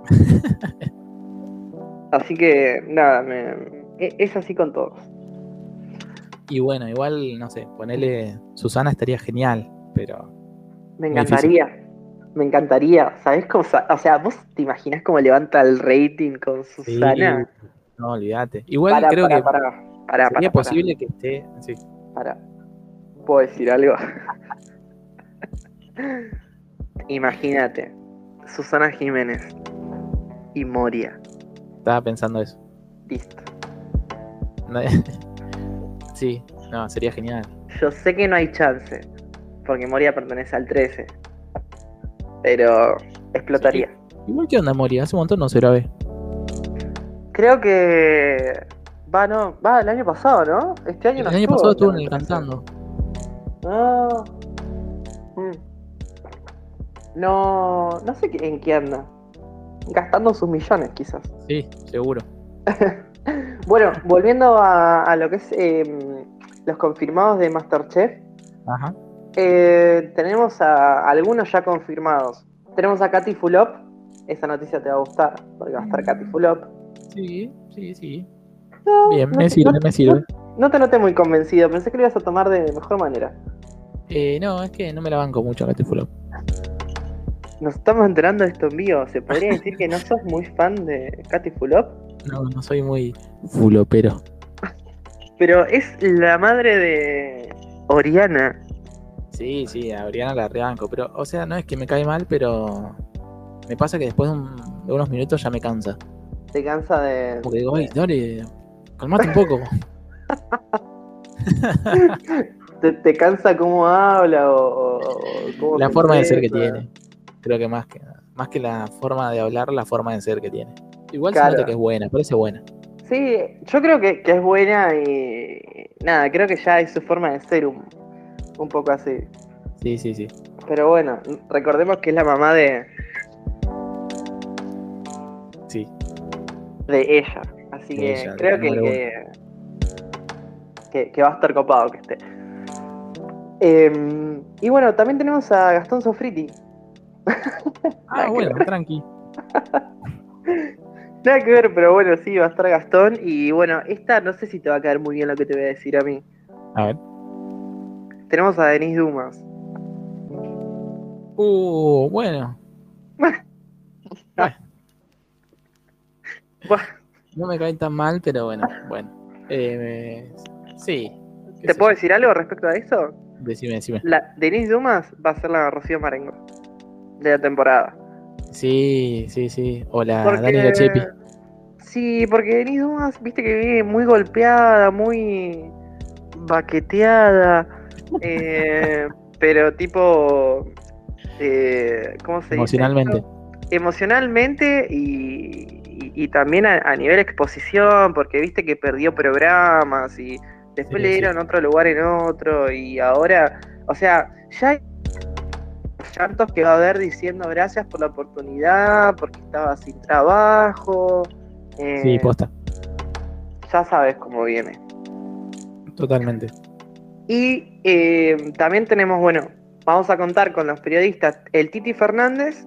así que, nada, me, e- es así con todos. Y bueno, igual, no sé, ponerle Susana estaría genial, pero Me encantaría. Me encantaría. ¿Sabes cómo? O sea, ¿vos te imaginas cómo levanta el rating con sí, Susana? no olvídate. Igual Para, creo para, que para, para, sería para, posible que esté. Sí. para. ¿Puedo decir algo? Imagínate, Susana Jiménez y Moria. Estaba pensando eso. Listo. No- sí, no, sería genial. Yo sé que no hay chance, porque Moria pertenece al 13. Pero explotaría. Igual que onda Moria, hace un montón no se grabé. Creo que. Va, no. Va, el año pasado, ¿no? Este año El no año estuvo pasado estuvo en en el cantando. Ah. Mm. No. No sé en qué anda. Gastando sus millones, quizás. Sí, seguro. Bueno, volviendo a, a lo que es em, los confirmados de Masterchef, Ajá. eh, tenemos a algunos ya confirmados. Tenemos a Katy Fulop, esa noticia te va a gustar, porque va a estar Katy Fulop. Sí, sí, sí. No, Bien, no me sirve, no- me sirve. No te noté muy convencido, pensé que lo ibas a tomar de mejor manera. Eh, no, es que no me la banco mucho a Katy Fulop. Nos estamos enterando de esto en vivo. ¿Se podría decir que no sos muy fan de Katy Fulop? No, no soy muy fulopero. Pero es la madre de Oriana. Sí, sí, a Oriana la rebanco, pero, o sea, no es que me cae mal, pero me pasa que después de, un- de unos minutos ya me cansa. Te cansa de. Como que digo, ay, dale, calmate un poco. Te, te cansa cómo habla o. o cómo La forma de ser que tiene. Creo que más que más que la forma de hablar, la forma de ser que tiene. Igual Claro. se nota que es buena, parece buena. Sí, yo creo que, que es buena y. Nada, creo que ya es su forma de ser un, un poco así. Sí, sí, sí. Pero bueno, recordemos que es la mamá de, Sí. de ella. Así De que ella, creo que, que- que va a estar copado que esté. Em, y bueno, también tenemos a Gastón Sofriti. Ah, bueno, tranqui. Nada que ver, pero bueno, sí, va a estar Gastón. Y bueno, esta no sé si te va a caer muy bien lo que te voy a decir a mí. A ver. Tenemos a Denise Dumas. Uh, bueno. No me cae tan mal, pero bueno, bueno. Eh, sí. ¿Te puedo yo. decir algo respecto a eso? Decime, decime. La Denise Dumas va a ser la Rocío Marengo de la temporada. Sí, sí, sí. O la Porque- Dani Gachepi. Sí, porque Denise Dumas, viste que viene muy golpeada, muy baqueteada, eh, pero tipo, eh, ¿cómo se dice? Emocionalmente. Emocionalmente y, y- y también a, a nivel exposición, porque viste que perdió programas y después Sí, le sí. dieron otro lugar en otro y ahora, o sea, ya llantos que va a haber diciendo gracias por la oportunidad, porque estaba sin trabajo. eh, Sí, posta. ya sabes cómo viene. Totalmente. Y eh, también tenemos, bueno, vamos a contar con los periodistas el Titi Fernández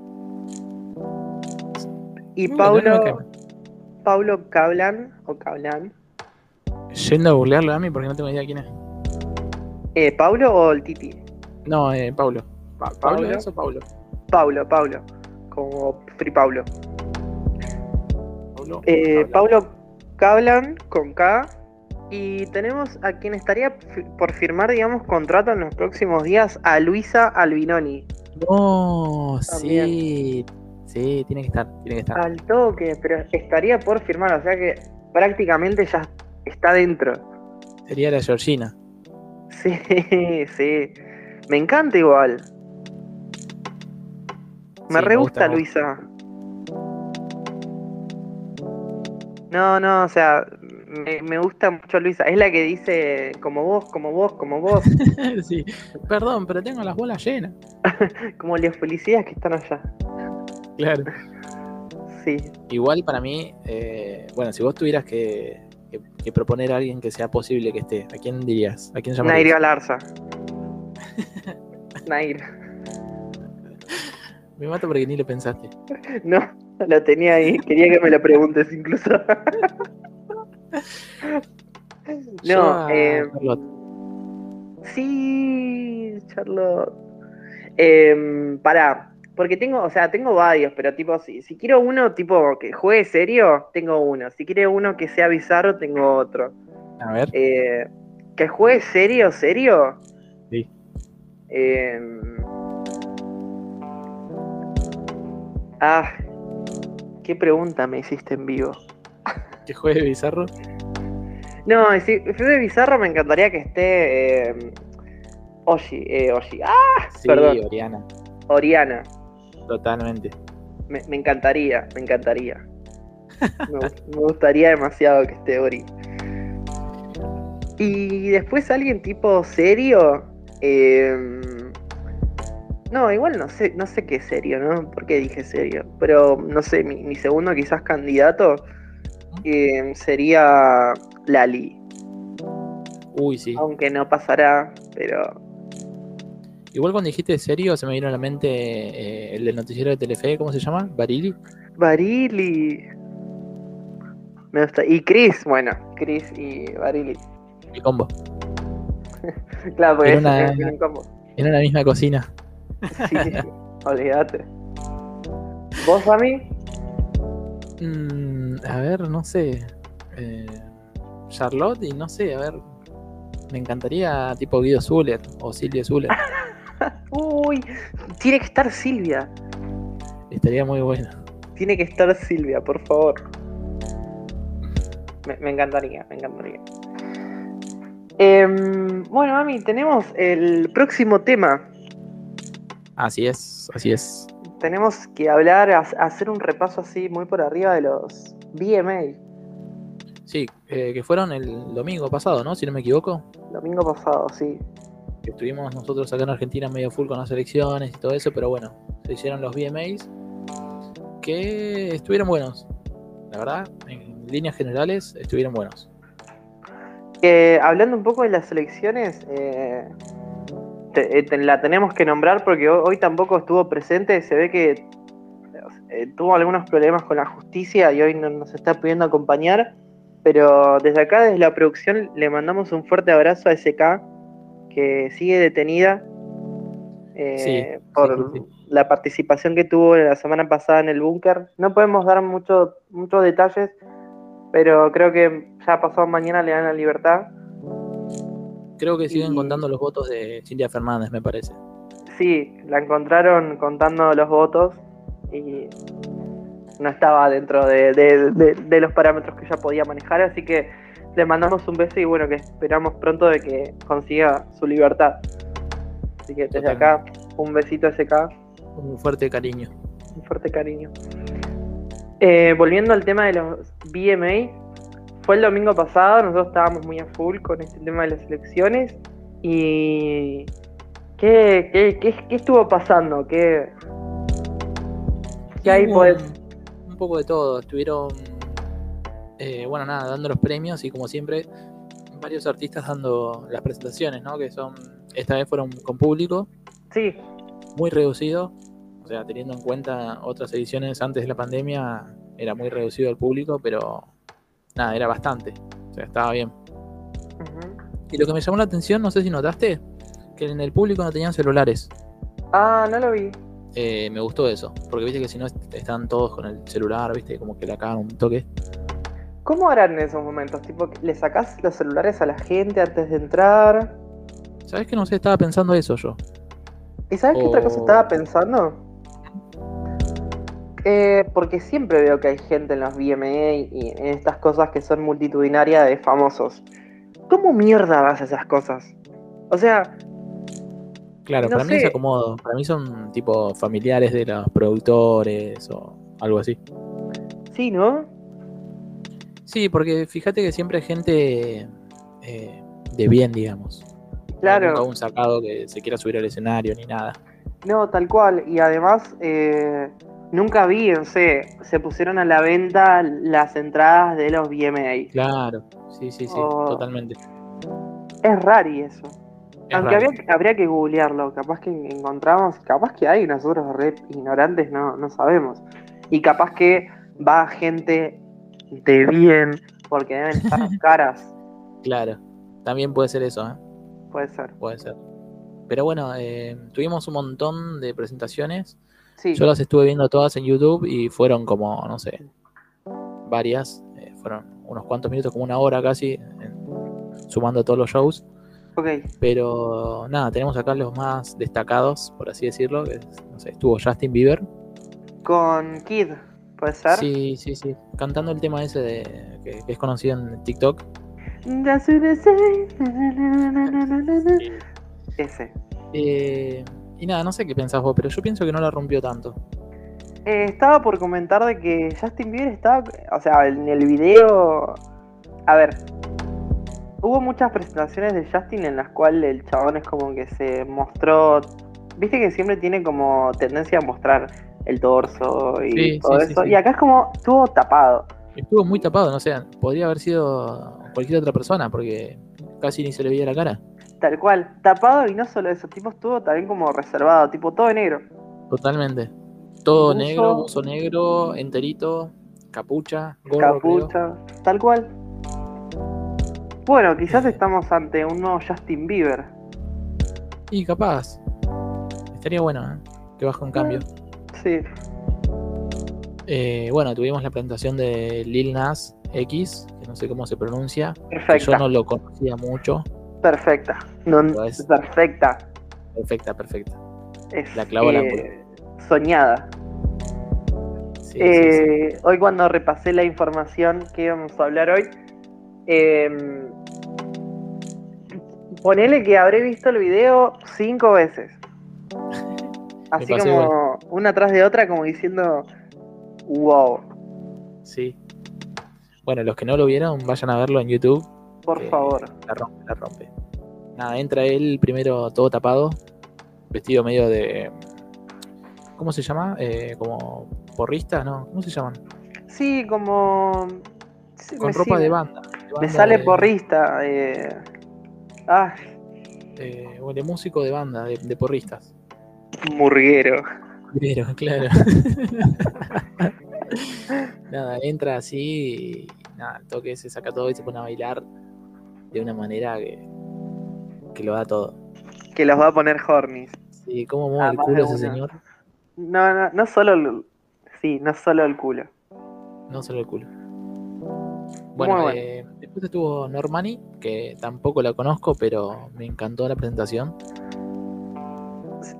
y Uh, Paulo, no mal. Paulo Cablan, o Cablan. Yendo a googlearlo a mí porque no tengo idea quién es. Eh, ¿Paulo o el Titi? No, eh, Paulo. Pa- ¿Pablo Paulo. es o Paulo? Paulo, Paulo. Como Free Paulo. Paulo. Eh, Cablan. Paulo Cablan con K. Y tenemos a quien estaría por firmar, digamos, contrato en los próximos días, a Luisa Albinoni. No, También. sí. Sí, tiene que estar, tiene que estar. Al toque, pero estaría por firmar, o sea que prácticamente ya está dentro. Sería la Georgina. Sí, sí. Me encanta igual. Me Sí, re me gusta Luisa. No, no, o sea, me, me gusta mucho Luisa. Es la que dice como vos, como vos, como vos, sí. Perdón, pero tengo las bolas llenas. como los policías que están allá. Claro. Sí. Igual para mí, eh, bueno, si vos tuvieras que, que- que proponer a alguien que sea posible que esté, ¿a quién dirías? ¿A quién Nair llamarías? Galarza. Nair. Me mato porque ni lo pensaste. No, lo tenía ahí. Quería que me lo preguntes incluso. No, eh, Charlotte. Sí, Charlotte. Eh, pará, porque tengo, o sea, tengo varios, pero tipo, si, si quiero uno tipo que juegue serio, tengo uno. Si quiero uno que sea bizarro, tengo otro. A ver. Eh, que juegue serio, serio. Sí. Eh, Ah, qué pregunta me hiciste en vivo. ¿Que juegue Bizarro? No, si de Bizarro me encantaría que esté eh, Oshi, eh, Oshi. ¡Ah! Sí, Perdón. Oriana. Oriana. Totalmente. Me, me encantaría, me encantaría. Me gustaría demasiado que esté Ori. Y después alguien tipo serio. eh, no, igual no sé, no sé qué serio, ¿no? ¿Por qué dije serio? Pero no sé, mi, mi segundo quizás candidato eh, sería Lali. Uy, sí. Aunque no pasará, pero Igual cuando dijiste serio, se me vino a la mente eh, el del noticiero de Telefe, ¿cómo se llama? Barili. Barili. Me gusta. Y Chris, bueno, Chris y Barili. Mi combo. Claro, porque Era es, una- es un combo. Era la misma cocina. Sí, olvídate. ¿Vos, Rami? Mm, a ver, no sé. Eh, Charlotte y no sé, a ver. Me encantaría tipo Guido Zuller o Silvia Zuller. Uy, tiene que estar Silvia. Estaría muy bueno. Tiene que estar Silvia, por favor. Me, me encantaría, me encantaría. Em, bueno, Mami, tenemos el próximo tema. Así es, así es. Tenemos que hablar, ha- hacer un repaso así muy por arriba de los VMA. Sí, eh, que fueron el domingo pasado, ¿no? Si no me equivoco. Domingo pasado, sí. Que estuvimos nosotros acá en Argentina medio full con las elecciones y todo eso, pero bueno, se hicieron los VMAs que estuvieron buenos. La verdad, en líneas generales estuvieron buenos. Eh, hablando un poco de las elecciones, eh, te- eh, te- la tenemos que nombrar porque ho- hoy tampoco estuvo presente. Se ve que eh, tuvo algunos problemas con la justicia y hoy no nos está pudiendo acompañar. Pero desde acá, desde la producción, le mandamos un fuerte abrazo a SK, que sigue detenida eh, Sí, por sí, la participación que tuvo la semana pasada en el búnker. No podemos dar mucho- muchos detalles, pero creo que ya pasado mañana le dan la libertad. Creo que siguen Y- contando los votos de Cintia Fernández, me parece. Sí, la encontraron contando los votos y no estaba dentro de, de- de- de los parámetros que ella podía manejar, así que le mandamos un beso y bueno, que esperamos pronto de que consiga su libertad. Así que desde acá, un besito a SK, Un fuerte cariño. un fuerte cariño. Eh, volviendo al tema de los BMA, fue el domingo pasado, nosotros estábamos muy a full con este tema de las elecciones y ¿qué, qué, qué- qué estuvo pasando? ¿Qué, qué hay pues? un, un poco de todo. Estuvieron, eh, bueno, nada, dando los premios y como siempre, varios artistas dando las presentaciones, ¿no? Que son, esta vez fueron con público, Sí, muy reducido. O sea, teniendo en cuenta otras ediciones antes de la pandemia, era muy reducido el público, pero nada, era bastante. O sea, estaba bien. Y lo que me llamó la atención, no sé si notaste, que en el público no tenían celulares. Ah, no lo vi. Eh, me gustó eso, porque viste que si no est- están todos con el celular, viste, como que le acaban un toque. ¿Cómo harán en esos momentos? Tipo, ¿le sacás los celulares a la gente antes de entrar? ¿Sabes que no sé? Estaba pensando eso yo. ¿Y sabes qué otra cosa estaba pensando? Eh, porque siempre veo que hay gente en los VMA y en estas cosas que son multitudinarias de famosos. ¿Cómo mierda vas a esas cosas? O sea, Claro, No para mí es acomodo. Para mí son tipo familiares de los productores o algo así. sí, ¿no? Sí, porque fíjate que siempre hay gente eh, de bien, digamos. Claro. Nunca un sacado que se quiera subir al escenario ni nada. No, tal cual. Y además, eh, nunca vi, no sé, se pusieron a la venta las entradas de los VMA. Claro, sí, sí, sí, Oh. totalmente. Es rari eso. Es Aunque habría, habría que googlearlo, capaz que encontramos, capaz que hay, nosotros re ignorantes no, no sabemos. Y capaz que va gente de bien, porque deben estar caras, Claro, también puede ser eso, ¿eh? puede ser. puede ser. Pero bueno, eh, tuvimos un montón de presentaciones. Sí. Yo las estuve viendo todas en YouTube y fueron como, no sé, varias. Eh, fueron unos cuantos minutos, como una hora casi, sumando todos los shows. Okay. Pero nada, tenemos acá los más destacados, por así decirlo. No sé, estuvo Justin Bieber. Con Kid, ¿puede ser? Sí, sí, sí. Cantando el tema ese de, que, es conocido en TikTok. Ese. Eh, y nada, no sé qué pensás vos, pero yo pienso que no la rompió tanto. Eh, estaba por comentar de que Justin Bieber estaba, o sea, en el video, a ver, hubo muchas presentaciones de Justin en las cuales el chabón es como que se mostró, viste que siempre tiene como tendencia a mostrar el torso y Sí, todo sí, eso, sí. y acá es como estuvo tapado. Estuvo muy tapado, no sé, podría haber sido cualquier otra persona, porque casi ni se le veía la cara. Tal cual, tapado y no solo eso, tipo estuvo también como reservado, tipo todo negro. Totalmente. Todo Buzo. negro, buzo negro, enterito, capucha, gorro, creo. capucha, tal cual. Bueno, quizás Eh. estamos ante un nuevo Justin Bieber. Y capaz. Estaría bueno, ¿eh? Que baje un cambio. Sí, Eh, bueno, tuvimos la presentación de Lil Nas X, que no sé cómo se pronuncia. que perfecta, Yo no lo conocía mucho. Perfecta. No, Pues- perfecta. Perfecta, perfecta. Es, La clavó al eh, soñada. Sí, sí, sí. Eh, Hoy cuando repasé la información que íbamos a hablar hoy, eh, ponele que habré visto el video cinco veces. Así como una tras de otra, como diciendo, wow, Sí. Bueno, los que no lo vieron, vayan a verlo en YouTube. Por que favor. La rompe, la rompe. Nada, entra él primero todo tapado, vestido medio de. ¿Cómo se llama? Eh, como porrista, ¿no? ¿Cómo se llaman? Sí, como... sí, Con ropa de banda. de Me sale de- porrista. eh, Ah, eh, de músico de banda, de, de porristas. murguero. Pero, claro. nada, entra así y nada, toque se saca todo y se pone a bailar de una manera que, que lo da todo. Que los va a poner hornies. Sí, cómo mueve Ah, el culo ese señor. No, no, no solo el... Sí, no solo el culo. No solo el culo. Bueno, eh, después estuvo Normani, que tampoco la conozco, pero me encantó la presentación.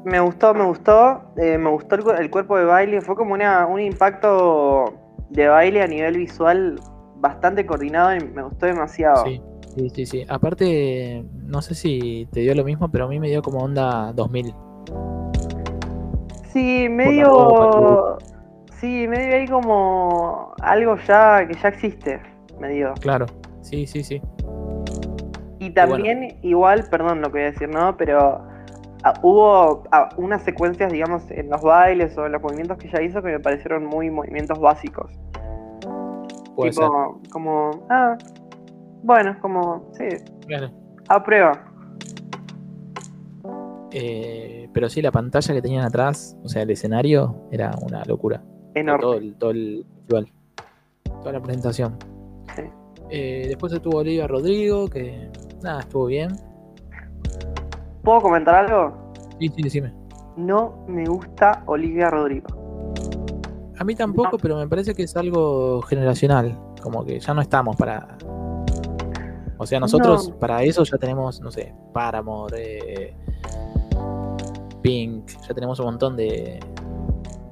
Me gustó, me gustó. eh, me gustó el, el cuerpo de baile. Fue como una, un impacto de baile a nivel visual bastante coordinado y me gustó demasiado. Sí, sí, sí, sí. Aparte, no sé si te dio lo mismo, pero a mí me dio como onda 2000. Sí, medio. ropa, Sí, medio ahí como algo ya que ya existe, medio. Claro, sí, sí, sí. Y también, igual, perdón lo que voy a decir, ¿no? Pero ah, hubo ah, unas secuencias, digamos, en los bailes o en los movimientos que ella hizo que me parecieron muy movimientos básicos. Puede ser. como, ah, bueno, como, sí, Claro. a prueba. Eh, pero sí, la pantalla que tenían atrás, o sea, el escenario, era una locura. Enorme. Todo el, todo el festival. Toda la presentación. Sí. Eh, después estuvo Olivia Rodrigo, que nada, estuvo bien. ¿Puedo comentar algo? Sí, sí, decime. No me gusta Olivia Rodrigo. A mí tampoco, pero me parece que es algo generacional. Como que ya no estamos para. O sea, nosotros No. para eso ya tenemos, no sé, Paramore, eh, Pink, ya tenemos un montón de,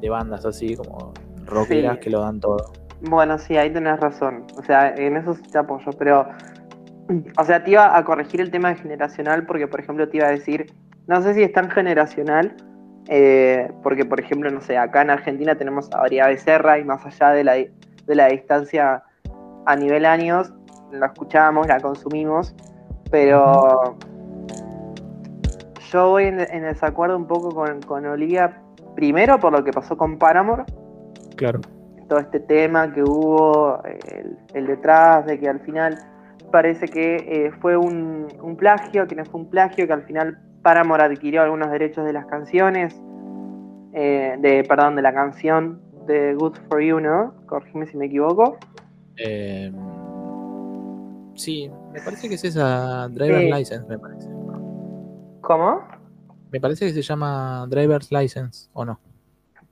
de bandas así como rockeras Sí. que lo dan todo. Bueno, sí, ahí tenés razón. O sea, en eso sí te apoyo, pero. O sea, te iba a corregir el tema de generacional porque, por ejemplo, te iba a decir. No sé si es tan generacional, eh, porque, por ejemplo, no sé, acá en Argentina tenemos a María Becerra y más allá de la, de la distancia a nivel años, la escuchamos, la consumimos, pero. Yo voy en, en desacuerdo un poco con, con Olivia, primero por lo que pasó con Paramore Claro. todo este tema que hubo, el, el detrás, de que al final parece que eh, fue un, un plagio, que no fue un plagio, que al final Paramore adquirió algunos derechos de las canciones, eh, de, perdón, de la canción de Good For You, ¿no? Corrígeme si me equivoco. Eh, sí, me parece que es esa Driver's Sí. License, me parece. ¿Cómo? Me parece que se llama Driver's License, ¿o no?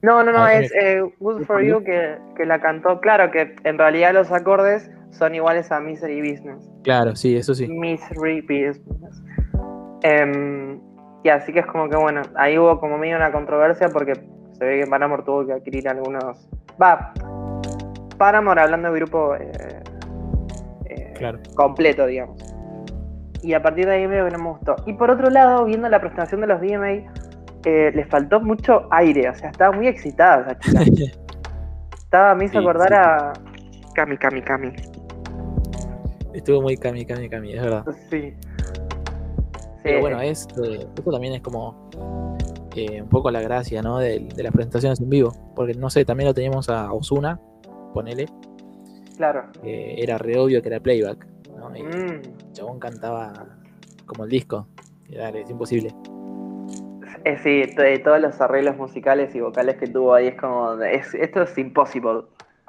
No, no, no, Ah, es eh, Good For You que, que la cantó, claro, que en realidad los acordes son iguales a Misery Business. Claro, sí, eso sí. Misery Business. Em, y así que es como que bueno, ahí hubo como medio una controversia porque Se ve que Paramore tuvo que adquirir algunos. Va. Paramore hablando de grupo eh, Claro. completo, digamos. Y a partir de ahí medio que no me gustó. Y por otro lado, viendo la presentación de los VMA, eh, les faltó mucho aire. O sea, estaba muy excitada esa chica. Estaba, me hizo Sí, acordar sí. a. Cami, Cami, Cami. Estuvo muy cami, cami, cami, es verdad. Sí. Pero bueno, es, eh, esto también es como eh, un poco la gracia, ¿no? De, de las presentaciones en vivo. Porque no sé, también lo teníamos a Osuna, ponele, Claro. era re obvio que era playback, ¿no? Y Mm. el chabón cantaba como el disco. Y dale, es imposible. Eh, sí, t- todos los arreglos musicales y vocales que tuvo ahí es como. es- esto es imposible.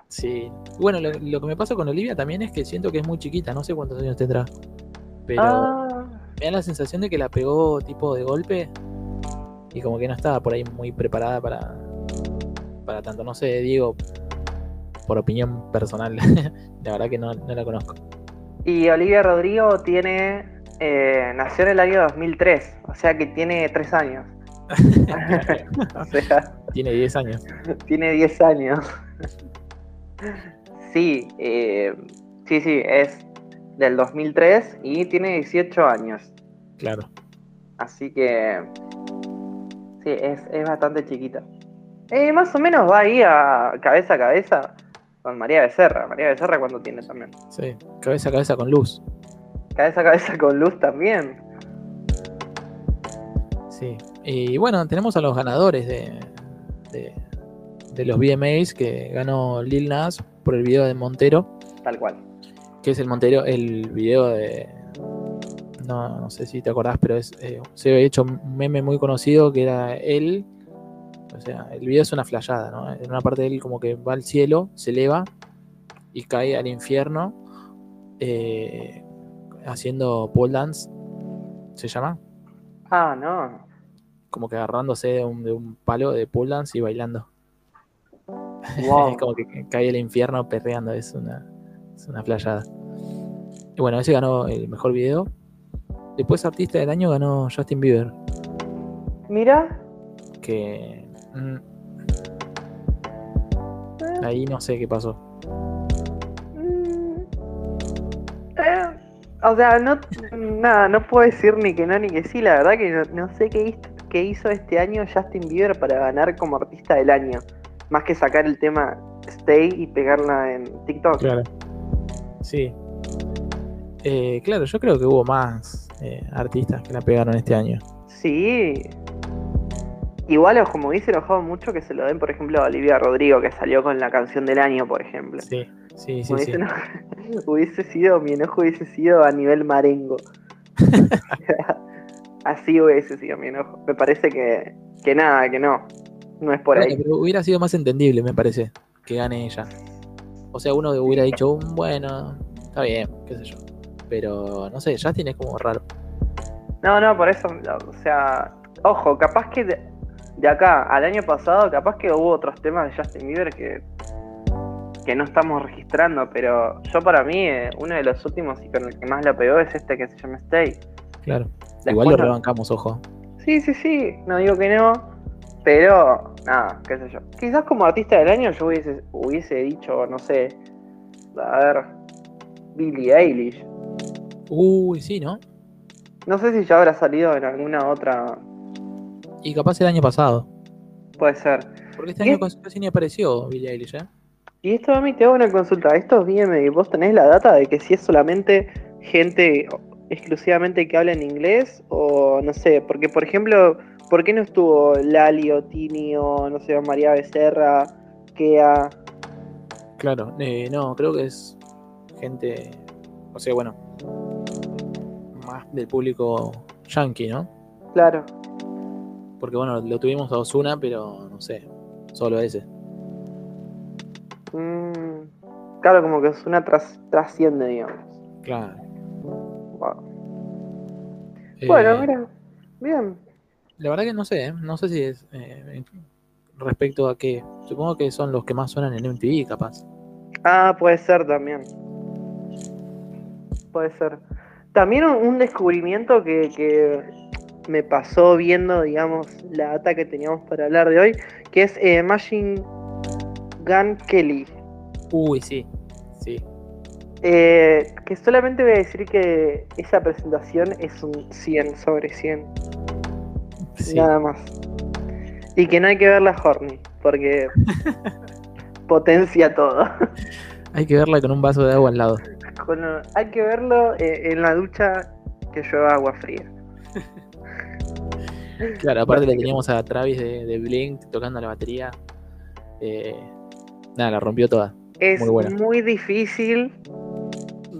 Sí. Bueno, lo, lo que me pasa con Olivia también es que siento que es muy chiquita, no sé cuántos años tendrá. Pero Ah, me da la sensación de que la pegó tipo de golpe y como que no estaba por ahí muy preparada para, para tanto. No sé, Diego, por opinión personal, la verdad que no, no la conozco. Y Olivia Rodrigo tiene. eh, nació en el año 2003, o sea que tiene 3 años. o sea, Tiene 10 años. tiene 10 años. sí, eh, sí, sí, es del 2003 y tiene 18 años. Claro. Así que. Sí, es, es bastante chiquita. Eh, más o menos va ahí a cabeza a cabeza con María Becerra. María Becerra, cuando tiene también? Sí. Cabeza a cabeza con luz. Cabeza a cabeza con Luz también. Sí. Y bueno, tenemos a los ganadores de, de, de los VMAs que ganó Lil Nas por el video de Montero. Tal cual. que es el Montero, el video de. No, no sé si te acordás, pero es, eh, se había hecho un meme muy conocido que era él. O sea, el video es una flayada, ¿no? En una parte de él como que va al cielo, se eleva y cae al infierno eh, haciendo pole dance, se llama, Ah, no. como que agarrándose de un, de un palo de pole dance y bailando. Wow. Es como que cae al infierno perreando, es una, es una flayada. Y bueno, ese ganó el mejor video. Después artista del año ganó Justin Bieber, Mira. que mm, ahí no sé qué pasó. mm, eh, o sea, no, nada, no puedo decir ni que no ni que sí. La verdad que no, no sé qué, hizo- qué hizo este año Justin Bieber para ganar como artista del año. Más que sacar el tema Stay y pegarla en TikTok. Claro. Sí. Eh, claro, yo creo que hubo más eh, artistas que la pegaron este año. Sí. Igual, me hubiese enojado mucho que se lo den, por ejemplo, a Olivia Rodrigo, que salió con la canción del año, por ejemplo. Sí, sí, sí. hubiese, sí. eno- hubiese sido, mi enojo hubiese sido a nivel marengo. Así hubiese sido mi enojo. Me parece que, que nada, que no. No es por Bueno, ahí. pero hubiera sido más entendible, me parece, que gane ella. O sea, uno hubiera dicho, "Mm, bueno, está bien, qué sé yo. Pero no sé, Justin es como raro. No, no, por eso, o sea, ojo, capaz que de, acá al año pasado, capaz que hubo otros temas de Justin Bieber que, que no estamos registrando, pero yo para mí, eh, uno de los últimos y con el que más la pegó es este que se llama Stay. Claro. Después Igual lo rebancamos, ojo. Sí, sí, sí, no digo que no, pero nada, qué sé yo. Quizás como artista del año yo hubiese, hubiese dicho, no sé, a ver, Billie Eilish. Uy, sí, ¿no? No sé si ya habrá salido en alguna otra, Y capaz el año pasado. puede ser. Porque este año casi casi ni apareció Billie Eilish, ¿eh? Y esto a mí te hago una consulta. Estos VM, ¿vos tenés la data de que si es solamente gente exclusivamente que habla en inglés? O no sé, porque por ejemplo, ¿por qué no estuvo Lali o Tini o no sé, María Becerra, Kea? Claro, eh, no, creo que es gente, o sea, bueno, más del público yankee, ¿no? Claro. Porque bueno, lo tuvimos a Osuna, pero no sé, solo ese. Mm, claro, como que es una tras- trasciende, digamos. Claro. Wow. Eh, Bueno, mira, bien. La verdad que no sé, ¿eh? no sé si es eh, respecto a qué. Supongo que son los que más suenan en MTV, capaz. Ah, puede ser también. Puede ser. También un, un descubrimiento que, que me pasó viendo, digamos, la data que teníamos para hablar de hoy, que es eh, Machine Gun Kelly. Uy, sí, sí. Eh, que solamente voy a decir que esa presentación es un 100 sobre 100. sí. Nada más. Y que no hay que ver la Horny, porque potencia todo. Hay que verla con un vaso de agua al lado. Con- hay que verlo eh, en la ducha que llueva agua fría. Claro, aparte le teníamos a Travis de, de Blink tocando la batería. Eh, nada, la rompió toda. Es Muy buena. muy difícil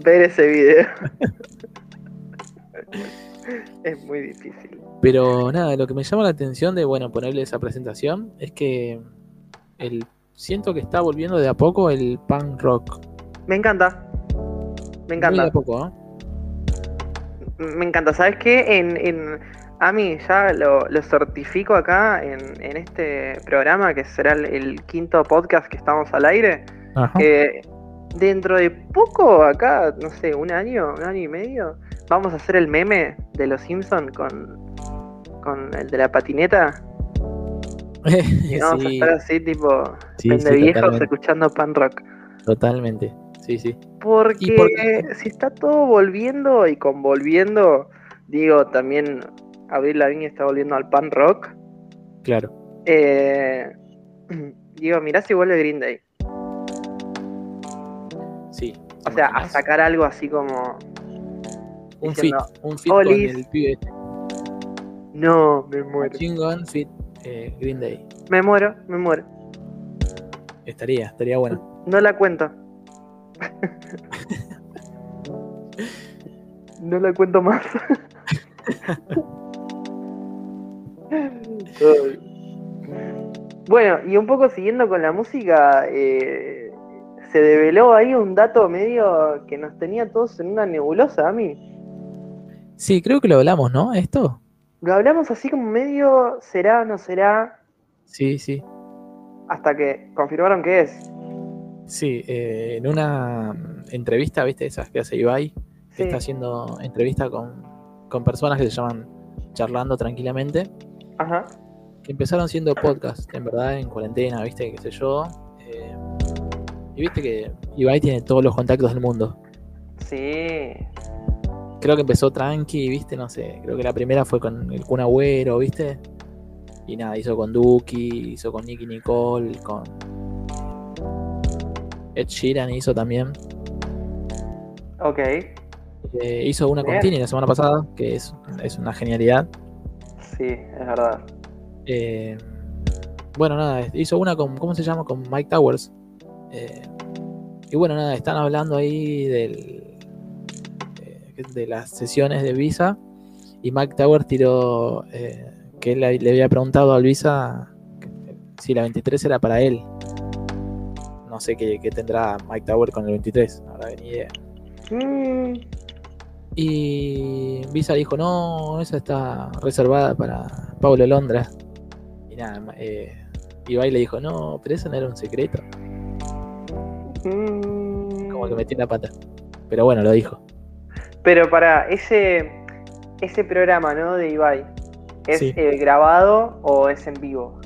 ver ese video. es muy difícil. Pero nada, lo que me llama la atención de, bueno, ponerle esa presentación es que el, siento que está volviendo de a poco el punk rock. Me encanta. Me Muy de encanta. a poco, ¿eh? Me encanta. ¿Sabes qué? En, en, a mí ya lo, lo certifico acá en, en este programa, que será el, el quinto podcast que estamos al aire. Ajá. que dentro de poco, acá, no sé, un año, un año y medio, vamos a hacer el meme de los Simpsons con, con el de la patineta. Y vamos a estar así, tipo, sí, viejos totalmente, escuchando pan rock. totalmente. Sí, sí. Porque si está todo volviendo y convolviendo, digo, también Abril Lavigne está volviendo al pan rock. Claro. eh, digo, mirá si vuelve Green Day. Sí. O sea, a sacar algo así como. un fit, diciendo, un fit con "Olis". el pibe este. No, me muero. Machine Gun fit eh, Green Day. Me muero, me muero. Estaría, estaría bueno. No la cuento. no la cuento más. Bueno, y un poco siguiendo con la música, eh, se develó ahí un dato medio que nos tenía todos en una nebulosa a mí. Sí, creo que lo hablamos, ¿no? Esto. Lo hablamos así como medio, será, no será, Sí, sí. hasta que confirmaron que es. Sí, eh, en una entrevista, ¿viste? Esas que hace Ibai, que Sí. está haciendo entrevista con, con personas que se llaman Charlando Tranquilamente, Ajá. Que empezaron siendo podcast, en verdad, en cuarentena, ¿viste? Qué sé yo. eh, y viste que Ibai tiene todos los contactos del mundo. Sí. Creo que empezó tranqui, ¿viste? No sé, creo que la primera fue con el Kun Agüero, ¿viste? Y nada, hizo con Duki, hizo con Nicky Nicole, con Ed Sheeran hizo también. Ok. Eh, hizo una con Bien. Tini la semana pasada, que es, es una genialidad. Sí, es verdad. Eh, bueno, nada, hizo una con, ¿cómo se llama? Con Mike Towers. Eh, y bueno, nada, están hablando ahí del, eh, de las sesiones de Visa. Y Mike Towers tiró que él le había preguntado al Visa si la 23 era para él. No sé qué, qué tendrá Mike Tower con el 23, la verdad que ni idea. Mm, Y Visa dijo, no, esa está reservada para Pablo Londra. Y nada, eh, Ibai le dijo, no, pero eso no era un secreto. mm. Como que metió la pata. Pero bueno, lo dijo. Pero para ese ese programa, ¿no? De Ibai, ¿es Sí. eh, grabado o es en vivo?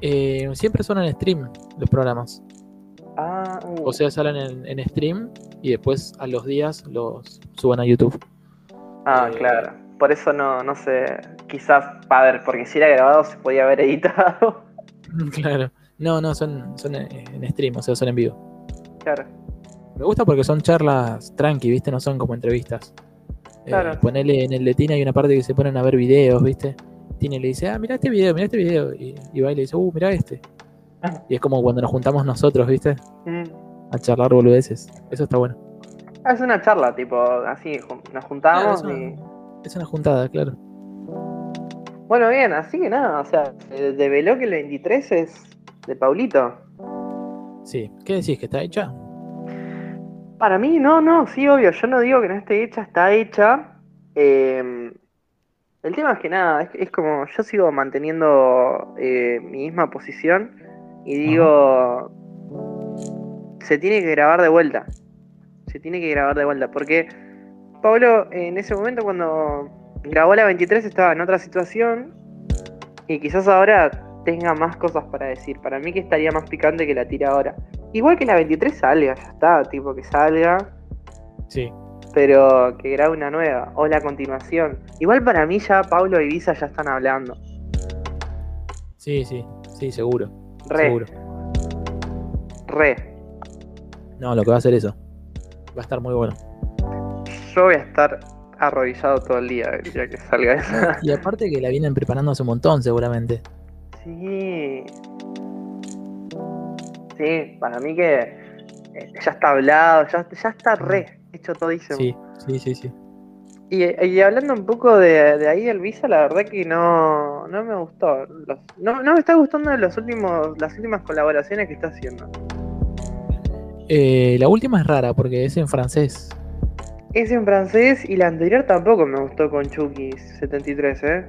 Eh, siempre son en stream los programas. Ah, uh, O sea, salen en, en stream y después a los días los suben a YouTube. ah, eh, claro. Por eso no, no sé. Quizás, padre, porque si era grabado se podía haber editado. claro. No, no, son, son en, stream, o sea, son en vivo. claro. Me gusta porque son charlas tranqui, ¿viste? No son como entrevistas. Eh, Claro. ponele en el de Tina hay una parte que se ponen a ver videos, ¿viste? Tina le dice, ah, mira este video, mira este video. Y Ibai le dice, uh, mira este. Ah. Y es como cuando nos juntamos nosotros, ¿viste? Mm. A charlar boludeces. Eso está bueno. Ah, es una charla, tipo, así, nos juntamos Claro, y. es una juntada, claro. Bueno, bien, así que nada, o sea, se develó que el 23 es de Paulito. Sí. ¿Qué decís? ¿Que está hecha? Para mí, no, no, sí, obvio. Yo no digo que no esté hecha, está hecha. Eh, el tema es que nada, es, es como yo sigo manteniendo eh, mi misma posición y digo, se tiene que grabar de vuelta. Se tiene que grabar de vuelta. Porque Pablo en ese momento cuando grabó la 23 estaba en otra situación y quizás ahora tenga más cosas para decir. Para mí que estaría más picante que la tira ahora. Igual que la 23 salga, ya está, tipo que salga, Sí. pero que grabe una nueva. O la continuación. Igual para mí ya Pablo y Visa ya están hablando. Sí, sí, sí, seguro. Re, Seguro. re. No, lo que va a hacer eso. Va a estar muy bueno. Yo voy a estar arrodillado todo el día el día que salga esa. Y aparte que la vienen preparando hace un montón, seguramente. Sí. Sí, para mí que eh, ya está hablado, ya, ya está re hecho todísimo. Sí, sí, sí, sí. Y, y hablando un poco de, de ahí del Visa, la verdad que no, no me gustó. Los- no, no me está gustando los últimos, las últimas colaboraciones que está haciendo. Eh, la última es rara porque es en francés. Es en francés y la anterior tampoco me gustó con Chucky 73, ¿eh?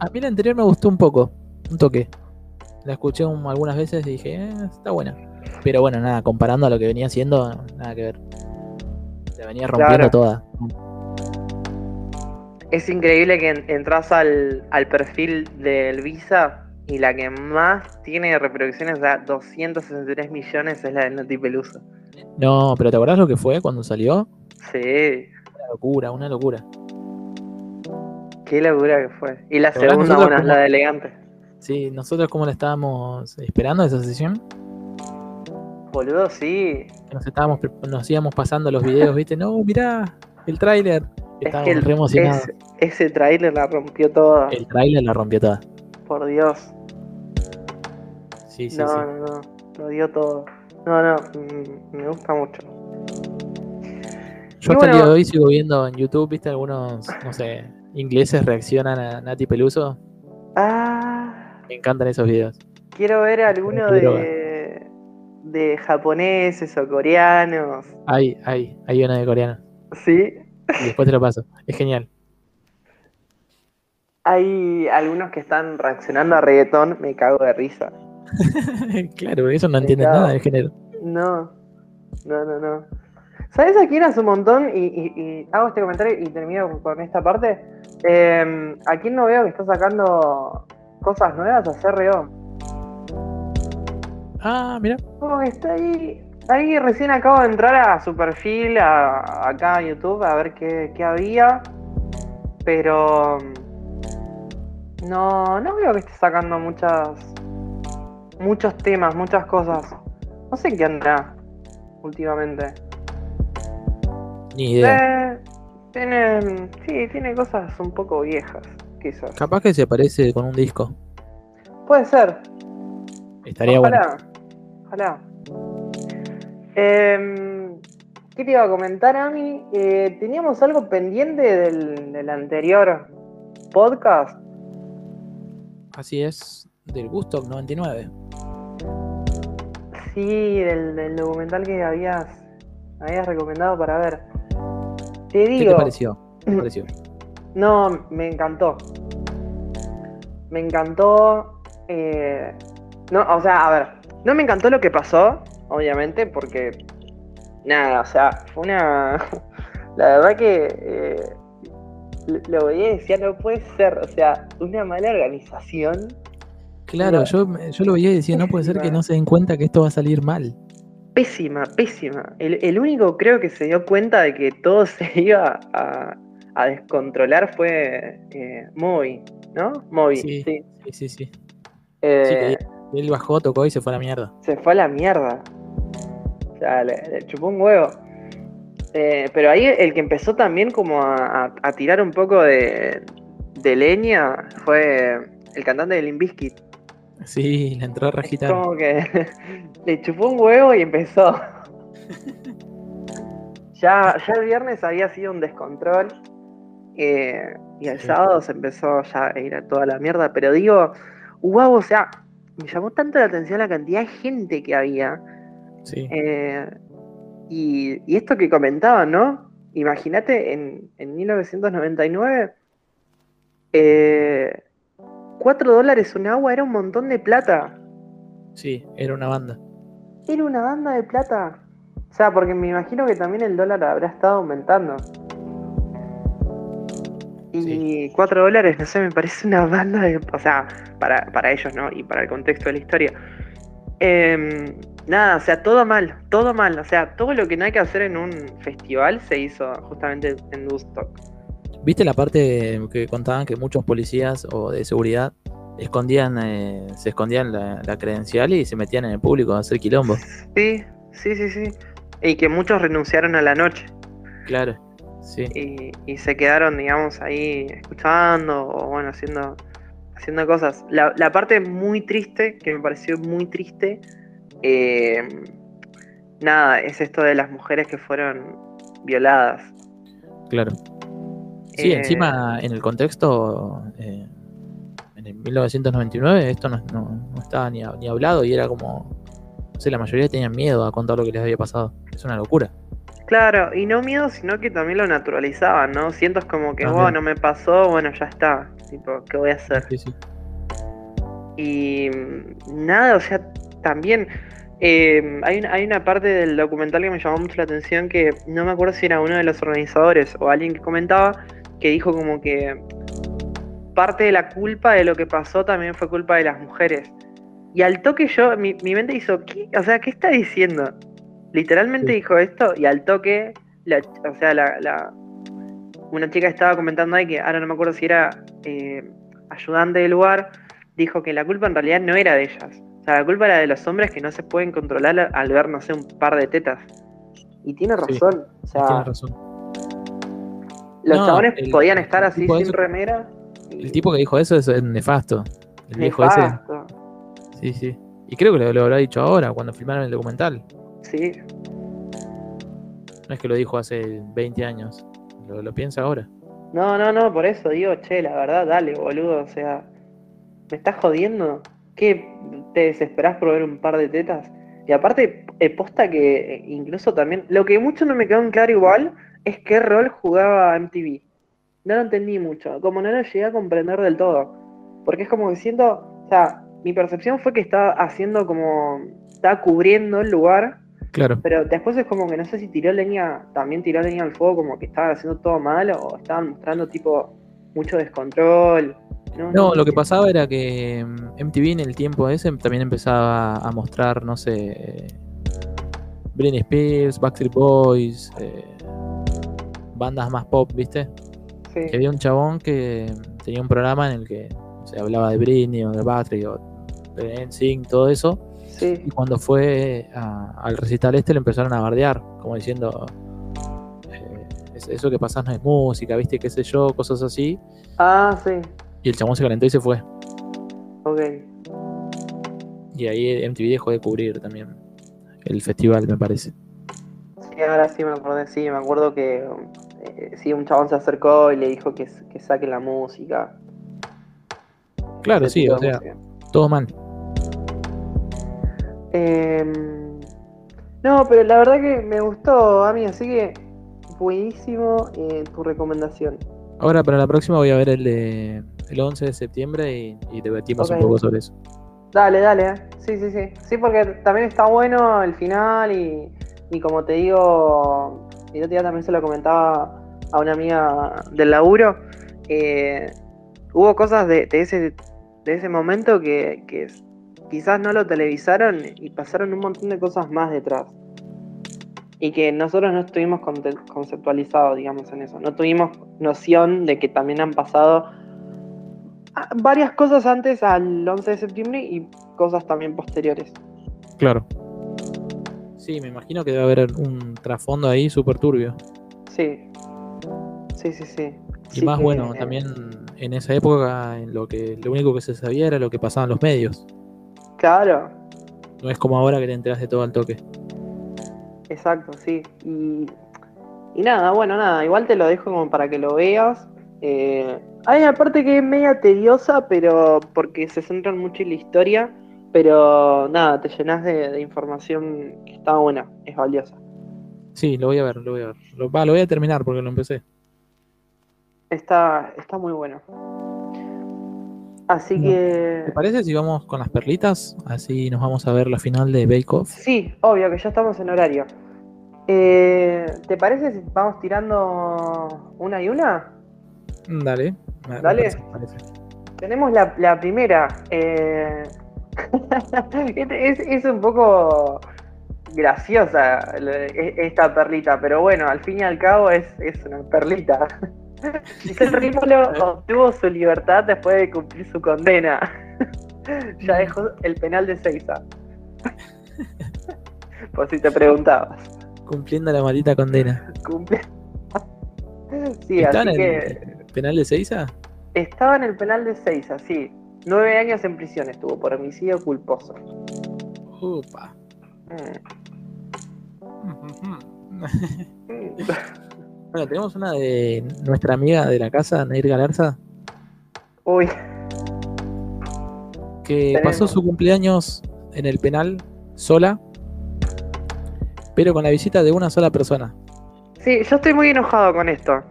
A mí la anterior me gustó un poco, un toque. La escuché un- algunas veces y dije, eh, está buena. Pero bueno, nada, comparando a lo que venía haciendo, nada que ver. Se venía rompiendo Claro. toda. Es increíble que en- entras al, al perfil del Visa y la que más tiene reproducciones a 263 millones es la del Noti Peluso. No, pero ¿te acordás lo que fue cuando salió? Sí, Una locura, una locura. qué locura que fue. Y la ¿Te acordás segunda, bueno, es cómo- la de elegante. Sí, nosotros como la estábamos esperando esa sesión, Boludo, sí. nos estábamos nos íbamos pasando los videos, ¿viste? No, mirá, el tráiler. Es que el- ese, ese tráiler la rompió toda. El tráiler la rompió toda. Por Dios. Sí, sí, no, sí. no, no. Lo dio todo. No, no. mm, Me gusta mucho. Yo Y hasta el bueno- día de hoy sigo viendo en YouTube, ¿viste? Algunos, no sé, ingleses reaccionan a Nati Peluso. Ah. Me encantan esos videos. Quiero ver alguno Qué droga. de. de japoneses o coreanos. Hay, hay, hay una de coreano. Sí. Y después te lo paso. Es genial. Hay algunos que están reaccionando a reggaetón, me cago de risa. claro, porque eso no entienden nada del género. No, no, no, no. ¿Sabes a quién hace un montón? Y, y- y hago este comentario y termino con esta parte. Eh, ¿A quién no veo que está sacando cosas nuevas? A CRO. Ah, mira. Como que está ahí. Ahí recién acabo de entrar a su perfil, a- acá a YouTube, a ver qué, qué había. Pero. No, no veo que esté sacando muchas. Muchos temas, muchas cosas. No sé qué andará últimamente. Ni idea. Eh, tiene. Sí, tiene cosas un poco viejas, quizás. Capaz que se parece con un disco. Puede ser. Estaría bueno. Ojalá. Em, ¿Qué te iba a comentar, Ami? Eh, teníamos algo pendiente del, del anterior podcast. Así es, del Gusto 99. Sí, del, del documental que habías, habías recomendado para ver. Te ¿Qué digo. te pareció? ¿Qué te pareció? No, me encantó. Me encantó. eh, no, o sea, a ver, no me encantó lo que pasó, obviamente, porque nada, o sea, fue una. La verdad que eh, lo- veía y decía, no puede ser, o sea, una mala organización. Claro, yo, yo lo veía y decía, no puede ser que no se den cuenta que esto va a salir mal. Pésima, pésima. El, el único creo que se dio cuenta de que todo se iba a, a descontrolar fue eh, Moby, ¿no? Moby, Sí. sí. Sí, sí, sí. Eh, que Él bajó, tocó y se fue a la mierda. se fue a la mierda. O sea, le, le chupó un huevo. Eh, pero ahí el que empezó también como a, a- a tirar un poco de, de leña fue el cantante de Limp Bizkit. Sí, le entró a rajitar. como que le chupó un huevo y empezó. ya, ya el viernes había sido un descontrol. eh, y el Sí. sábado se empezó ya a ir a toda la mierda. Pero digo, wow, o sea, me llamó tanto la atención la cantidad de gente que había. Sí. Eh, y, y esto que comentaban, ¿no? Imagínate en, en 1999, eh, 4 dólares un agua era un montón de plata. Sí, era una banda. Era una banda de plata. O sea, porque me imagino que también el dólar habrá estado aumentando. Y 4 dólares, no sé, me parece una banda de. O sea, para, para ellos, ¿no? Y para el contexto de la historia. Em, nada, o sea, todo mal, todo mal. O sea, todo lo que no hay que hacer en un festival se hizo justamente en Woodstock. ¿Viste la parte que contaban que muchos policías o de seguridad escondían, eh, se escondían la, la credencial y se metían en el público a hacer quilombo? Sí, sí, sí, sí. Y que muchos renunciaron a la noche. Claro, sí. y, y se quedaron, digamos, ahí escuchando o bueno, haciendo, haciendo cosas. La, la parte muy triste, que me pareció muy triste, eh, nada, es esto de las mujeres que fueron violadas. Claro. Sí, Eh, encima en el contexto, eh, en el 1999 esto no, no- no estaba ni, ni hablado y era como, no sé, la mayoría tenían miedo a contar lo que les había pasado. Es una locura. Claro, y no miedo, sino que también lo naturalizaban, ¿no? Siento es como que, También. bueno, me pasó, bueno, ya está. Tipo, ¿qué voy a hacer? Sí, sí. Y nada, o sea, también eh, hay, una, hay una parte del documental que me llamó mucho la atención que no me acuerdo si era uno de los organizadores o alguien que comentaba que dijo como que parte de la culpa de lo que pasó también fue culpa de las mujeres. Y al toque yo, mi, mi mente hizo, ¿qué? O sea, ¿qué está diciendo? Literalmente Sí. dijo esto y al toque, la, o sea, la, la- una chica estaba comentando ahí que ahora no me acuerdo si era eh, ayudante del lugar, dijo que la culpa en realidad no era de ellas. O sea, la culpa era de los hombres que no se pueden controlar al- ver, no sé, un par de tetas. Y tiene Sí, razón. O sea, Tienes razón. Los No, chabones el- podían estar así sin remera. y- El tipo que dijo eso es nefasto. El viejo ese. nefasto. Sí, sí. Y creo que lo, lo habrá dicho ahora, cuando filmaron el documental. Sí, No es que lo dijo hace 20 años. Lo, lo piensa ahora. No, no, no, por eso digo, che, la verdad, dale, boludo, o sea, ¿me estás jodiendo? ¿Qué? ¿Te desesperás por ver un par de tetas? Y aparte, eh, posta que eh, incluso también, lo que mucho no me quedó en claro igual es qué rol jugaba MTV. No lo entendí mucho, como no lo llegué a comprender del todo. Porque es como que siento, o sea, mi percepción fue que estaba haciendo como, estaba cubriendo el lugar Claro. pero después es como que no sé si tiró leña, también tiró leña al fuego, como que estaban haciendo todo mal o estaban mostrando tipo mucho descontrol. No, No, lo que pasaba era que mm, MTV en el tiempo ese también empezaba a mostrar, no sé, eh, Britney Spears, Backstreet Boys, eh, bandas más pop, ¿viste? Sí, Que había un chabón que tenía un programa en el que se hablaba de Britney o de Backstreet o de NSYNC, todo eso. sí, Y cuando fue a- al recital este le empezaron a bardear, como diciendo, eh, "Es- eso que pasás no es música, ¿viste? ¿Qué sé yo? Cosas así. Ah, sí, Y el chabón se calentó y se fue. ok. Y ahí MTV dejó de cubrir también el festival, me parece. Sí, ahora sí me acordé, sí, me acuerdo que eh, sí, un chabón se acercó y le dijo que, que saque la música. Claro, sí, o sea, música. todo mal. Em, no, pero la verdad que me gustó, Ami, así que buenísimo eh, tu recomendación. Ahora para la próxima voy a ver el de el 11 de septiembre y, y debatimos un poco sobre eso. Dale, dale, eh. sí, sí, sí. Sí, porque también está bueno el final y, y como te digo, el otro día también se lo comentaba a una amiga del laburo, hubo cosas de, ese, de ese momento que, que quizás no lo televisaron y pasaron un montón de cosas más detrás. Y que nosotros no estuvimos conceptualizados, digamos, en eso. No tuvimos noción de que también han pasado ah, varias cosas antes al 11 de septiembre y cosas también posteriores. Claro. Sí, me imagino que debe haber un trasfondo ahí súper turbio. Sí. Sí, sí, sí. Y Sí más que- bueno, también en esa época en lo que lo único que se sabía era lo que pasaba en los medios. Claro, No es como ahora que te enteras de todo al toque. exacto, sí. Y, y nada, bueno, nada, igual te lo dejo como para que lo veas. Eh, hay una parte que es media tediosa, pero porque se centran mucho en la historia, pero nada, te llenas de, de información que está buena, es valiosa. Sí, lo voy a ver, lo voy a ver. Lo, va, lo voy a terminar porque lo empecé. Está, está muy bueno. Así que... ¿Te parece si vamos con las perlitas? Así nos vamos a ver la final de Bake Off. Sí, obvio que ya estamos en horario. Eh, ¿Te parece si vamos tirando una y una? Dale. me Dale. parece, me parece. Tenemos la, la primera. eh, es, es un poco graciosa e- esta perlita, pero bueno, al fin y al cabo es, es una perlita. Giselle Rímolo obtuvo su libertad después de cumplir su condena. ya dejó el penal de Seiza. Por si te preguntabas. Cumpliendo la maldita condena. Cumple. Sí, ¿Está así en que el penal de Seiza? estaba en el penal de Seiza, sí. Nueve años en prisión estuvo por homicidio culposo. Upa. Mm. Bueno, tenemos una de nuestra amiga de la casa, Nair Galarza, Uy, que Tenemos. pasó su cumpleaños en el penal sola, pero con la visita de una sola persona. sí, yo estoy muy enojado con esto.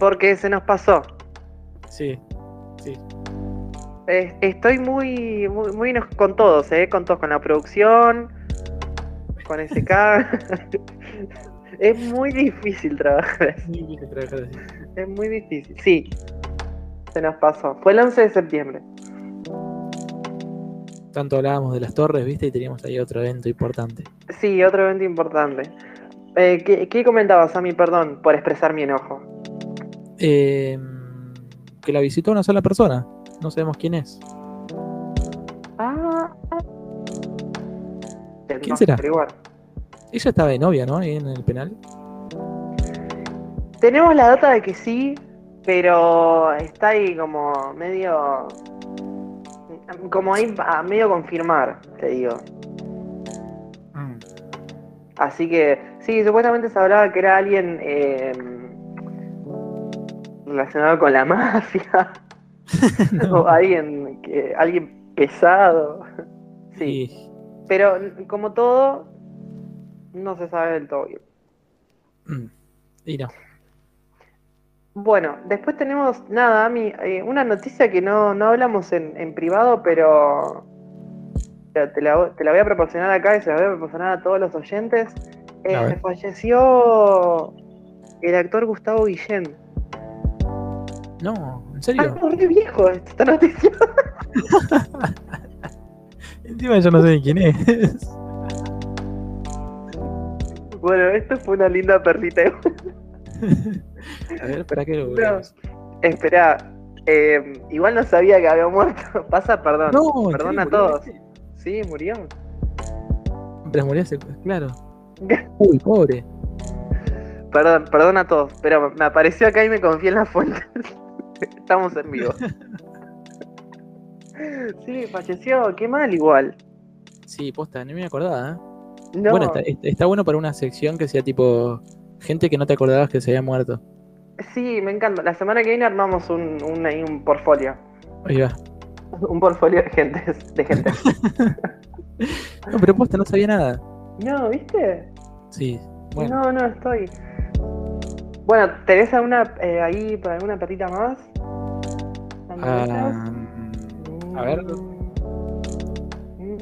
Porque se nos pasó. Sí, sí. Eh, Estoy muy, muy, muy con todos, ¿eh? Con todos, con la producción, con SK. es muy difícil trabajar así. Es muy difícil. Sí, se nos pasó. Fue el 11 de septiembre. Tanto hablábamos de las torres, ¿viste? Y teníamos ahí otro evento importante. Sí, otro evento importante. Eh, ¿qué, ¿Qué comentabas, Sammy? Perdón por expresar mi enojo. Eh, que la visitó una sola persona. No sabemos quién es. Ah. ¿Quién será? averiguar. Ella estaba de novia, ¿no? Ahí en el penal. Tenemos la data de que sí, pero está ahí como medio. Como ahí a medio confirmar, te digo. Así que, sí, supuestamente se hablaba que era alguien eh, relacionado con la mafia. o alguien, que, alguien pesado. Sí, pero como todo, no se sabe del todo bien. mm, Y no. Bueno, después tenemos, nada, Ami, eh, una noticia que no, no hablamos en, en privado, pero te la, te la voy a proporcionar acá y se la voy a proporcionar a todos los oyentes. Eh, falleció el actor Gustavo Guillén. No, ¿en Ah, serio? re viejo esta noticia. Encima yo no sé ni quién es. Bueno, esto fue una linda perlita. A ver, ¿para qué lo No. Espera, eh, igual no sabía que había muerto. Pasa, perdón. No, ¿en perdón a todos. Sí, murió. Pero murió claro. Uy, pobre. Perdón, perdón a todos, pero me apareció acá y me confié en la fuente. Estamos en vivo. Sí, falleció, qué mal igual. Sí, posta, ni me acordaba. ¿eh? No, Bueno, está, está- bueno para una sección que sea tipo gente que no te acordabas que se había muerto. sí, me encanta. La semana que viene armamos un, un, un portfolio. Ahí va. Un portfolio de gente. De gente. No, pero posta, no sabía nada. No, ¿viste? Sí, bueno. No, no, estoy. Bueno, ¿tenés alguna eh, ahí para alguna perrita más? Ah, a ver, Mm.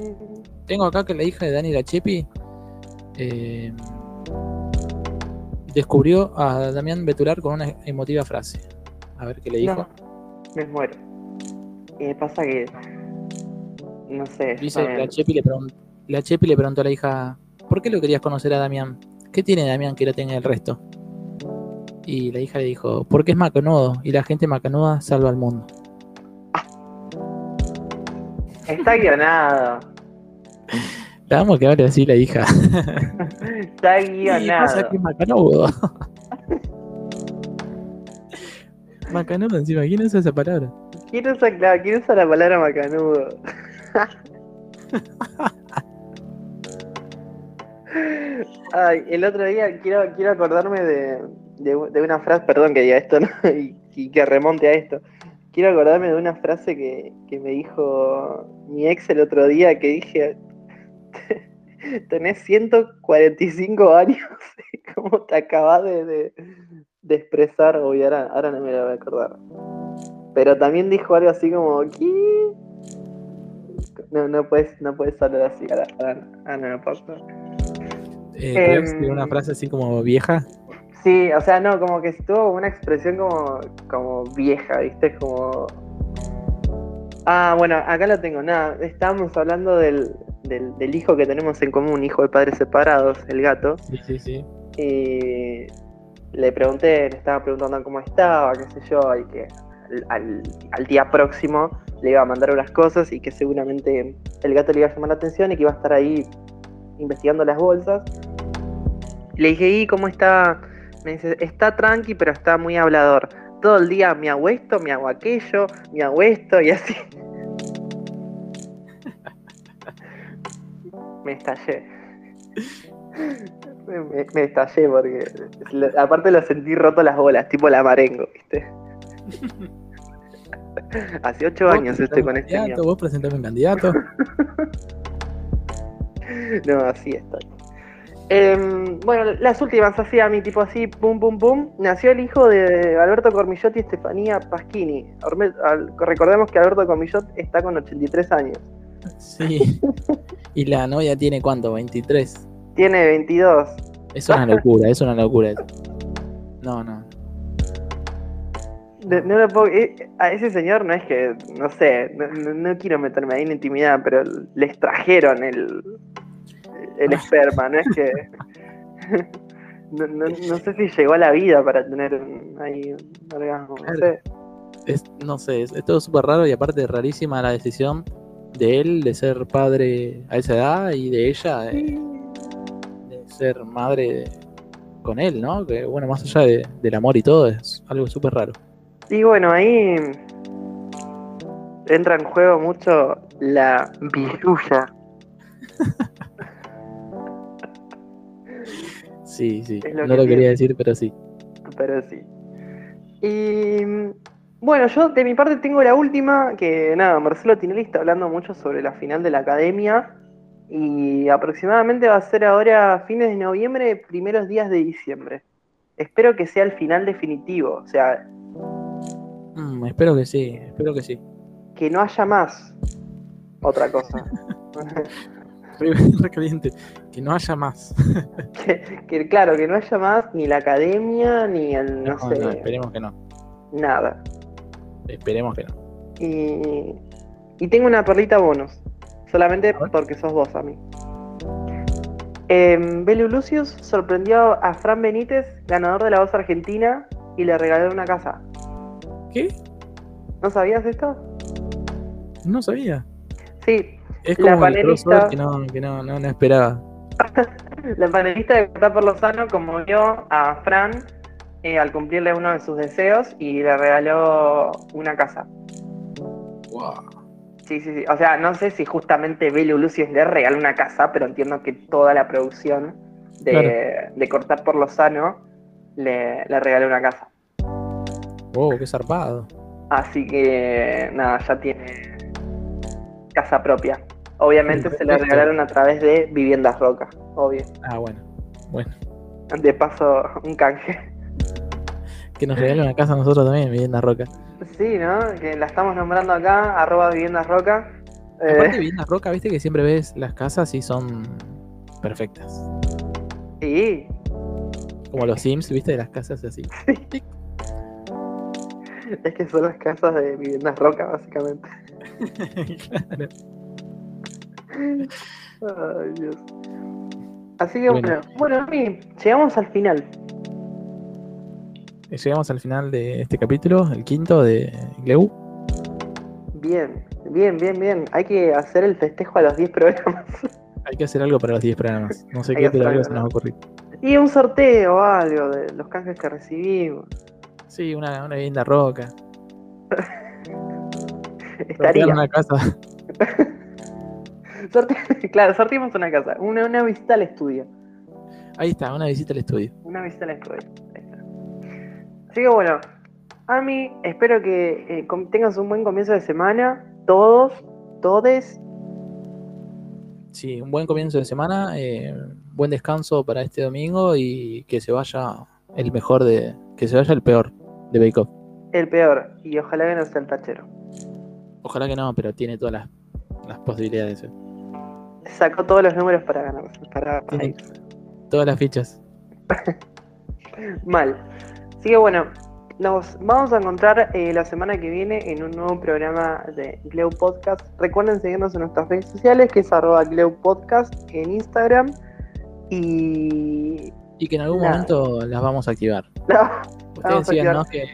tengo acá que la hija de Dani Lachepi eh, descubrió a Damián Betular con una emotiva frase. A ver qué le dijo. No, me muero. Y pasa que. No sé. Dice, la Chepi, le la Chepi le preguntó a la hija, ¿por qué lo querías conocer a Damián? ¿Qué tiene Damián que no tenga el resto? Y la hija le dijo, porque es macanudo y la gente macanuda salva al mundo. Está guionado. La vamos que hable así la hija. Está Y pasa guionado. que es macanudo. macanudo encima, ¿quién usa esa palabra? Usar, claro, quiero usar la palabra macanudo. Ay, el otro día quiero, quiero acordarme de, de- de una frase, perdón que diga esto, ¿no? y, y que remonte a esto. Quiero acordarme de una frase que, que me dijo mi ex el otro día que dije, tenés 145 años, ¿cómo te acabas de, de- de expresar? Uy, ahora, ahora no me lo voy a acordar. Pero también dijo algo así como, ¿qué? No, no puedes, no puedes hablar así, ahora, ahora, ahora no me. Eh, ¿podrías Em. decir una frase así como vieja? Sí, o sea, no, como que tuvo una expresión como, como vieja, ¿viste? Como. Ah, bueno, acá lo tengo, nada. Estábamos hablando del, del, del hijo que tenemos en común, hijo de padres separados, el gato. Sí, sí, sí. Y le pregunté, le estaba preguntando cómo estaba, qué sé yo, y que al, al- al día próximo le iba a mandar unas cosas y que seguramente el gato le iba a llamar la atención y que iba a estar ahí investigando las bolsas. Le dije, ¿y cómo está? Me dice, está tranqui, pero está muy hablador. Todo el día me hago esto, me hago aquello, me hago esto y así. me estallé. Me, me- estallé porque aparte lo sentí roto las bolas, tipo la marengo, ¿viste? Hace ocho años estoy con este. Vos presentame un candidato. No, así estoy. Em, bueno, las últimas así a mí, tipo así, pum pum pum. Nació el hijo de Alberto Cormillot y Estefanía Pasquini. Recordemos que Alberto Cormillot está con 83 años. Sí. Y la novia tiene cuánto, 23. Tiene 22. Es una locura, es una locura. No, no. No, no lo puedo- eh, a ese señor no es que, no sé, no, no- no quiero meterme ahí en intimidad, pero le extrajeron el, el Ah. esperma, no es que... No, no- no sé si llegó a la vida para tener ahí un orgasmo, no sé. Es, no sé, es, es todo súper raro y aparte rarísima la decisión de él de ser padre a esa edad y de ella de, de ser madre con él, ¿no? Que bueno, más allá de- del amor y todo, es algo súper raro. Y bueno, ahí entra en juego mucho la virulla. Sí, sí. Lo no que lo quería decir, pero sí. pero sí. Y bueno, yo de mi parte tengo la última, que nada, Marcelo Tinelli está hablando mucho sobre la final de la academia y aproximadamente va a ser ahora fines de noviembre, primeros días de diciembre. Espero que sea el final definitivo, o sea, Mm, espero que sí, espero que sí. que no haya más otra cosa. Que no haya más. que, que, claro, que no haya más ni la academia, ni el, no, No, sé, no, esperemos que no. nada. Esperemos que no. Y, y tengo una perlita bonus. Solamente porque sos vos a mí. Eh, Belu Lucius sorprendió a Fran Benítez, ganador de la voz argentina, y le regaló una casa. ¿Qué? ¿No sabías esto? No sabía. Sí, Es La como el crossover panelista- que no, que no, no, no esperaba. la panelista de Cortá por Lozano conmovió a Fran eh, al cumplirle uno de sus deseos y le regaló una casa. Wow. Sí, sí, sí. O sea, no sé si justamente Belu Lucius le regaló una casa, pero entiendo que toda la producción de, Claro. de Cortar por Lozano le, le regaló una casa. Wow, qué zarpado. Así que, nada, ya tiene casa propia. Obviamente se le Perfecto. regalaron a través de Viviendas Roca, obvio. Ah, bueno. Bueno. De paso, un canje. Que nos regalen una casa a nosotros también, Vivienda Roca. Sí, ¿no? Que la estamos nombrando acá, arroba Viviendas Roca. Eh, Aparte, Vivienda Roca, viste que siempre ves las casas y son perfectas. sí, Como los Sims, viste, de las casas así. es que son las casas de Viviendas Roca, básicamente. claro. Ay, Dios. Así que Bueno. bueno, llegamos al final. Llegamos al final de este capítulo, el quinto de Gleu. Bien, bien, bien, bien. Hay que hacer el festejo a los 10 programas. Hay que hacer algo para los 10 programas. No sé Hay qué, pero algo se nos va a ocurrir. Y un sorteo o algo de los canjes que recibimos. Sí, una, una vivienda roca. Estaría. Una casa. Sorte- claro, sorteamos una casa. Una, una visita al estudio. Ahí está, una visita al estudio. Una visita al estudio. Ahí está. Así que bueno, Ami, espero que eh, tengas un buen comienzo de semana. Todos, todes. Sí, un buen comienzo de semana, eh, buen descanso para este domingo y que se vaya el mejor de. que se vaya el peor de Bake Off. El peor. Y ojalá que no sea el tachero. Ojalá que no, pero tiene todas las, las posibilidades. eh. Sacó todos los números para ganar. Para, para todas las fichas. Mal. Así que bueno, nos vamos a encontrar eh, la semana que viene en un nuevo programa de Gleu Podcast. Recuerden seguirnos en nuestras redes sociales, que es arroba Gleu Podcast en Instagram. Y. Y que en algún momento las vamos a activar. Vamos Ustedes activar. ¿no? Que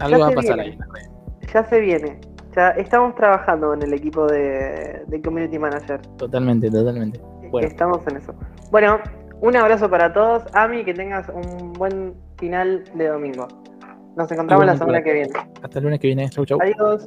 algo va a pasar viene. ahí. Ya se viene. Ya estamos trabajando con el equipo de, de Community Manager. Totalmente, totalmente. Bueno. Estamos en eso. Bueno, un abrazo para todos. Ami, que tengas un buen final de domingo. Nos encontramos la semana que viene. Hasta el lunes que viene. Chau, chau. Adiós.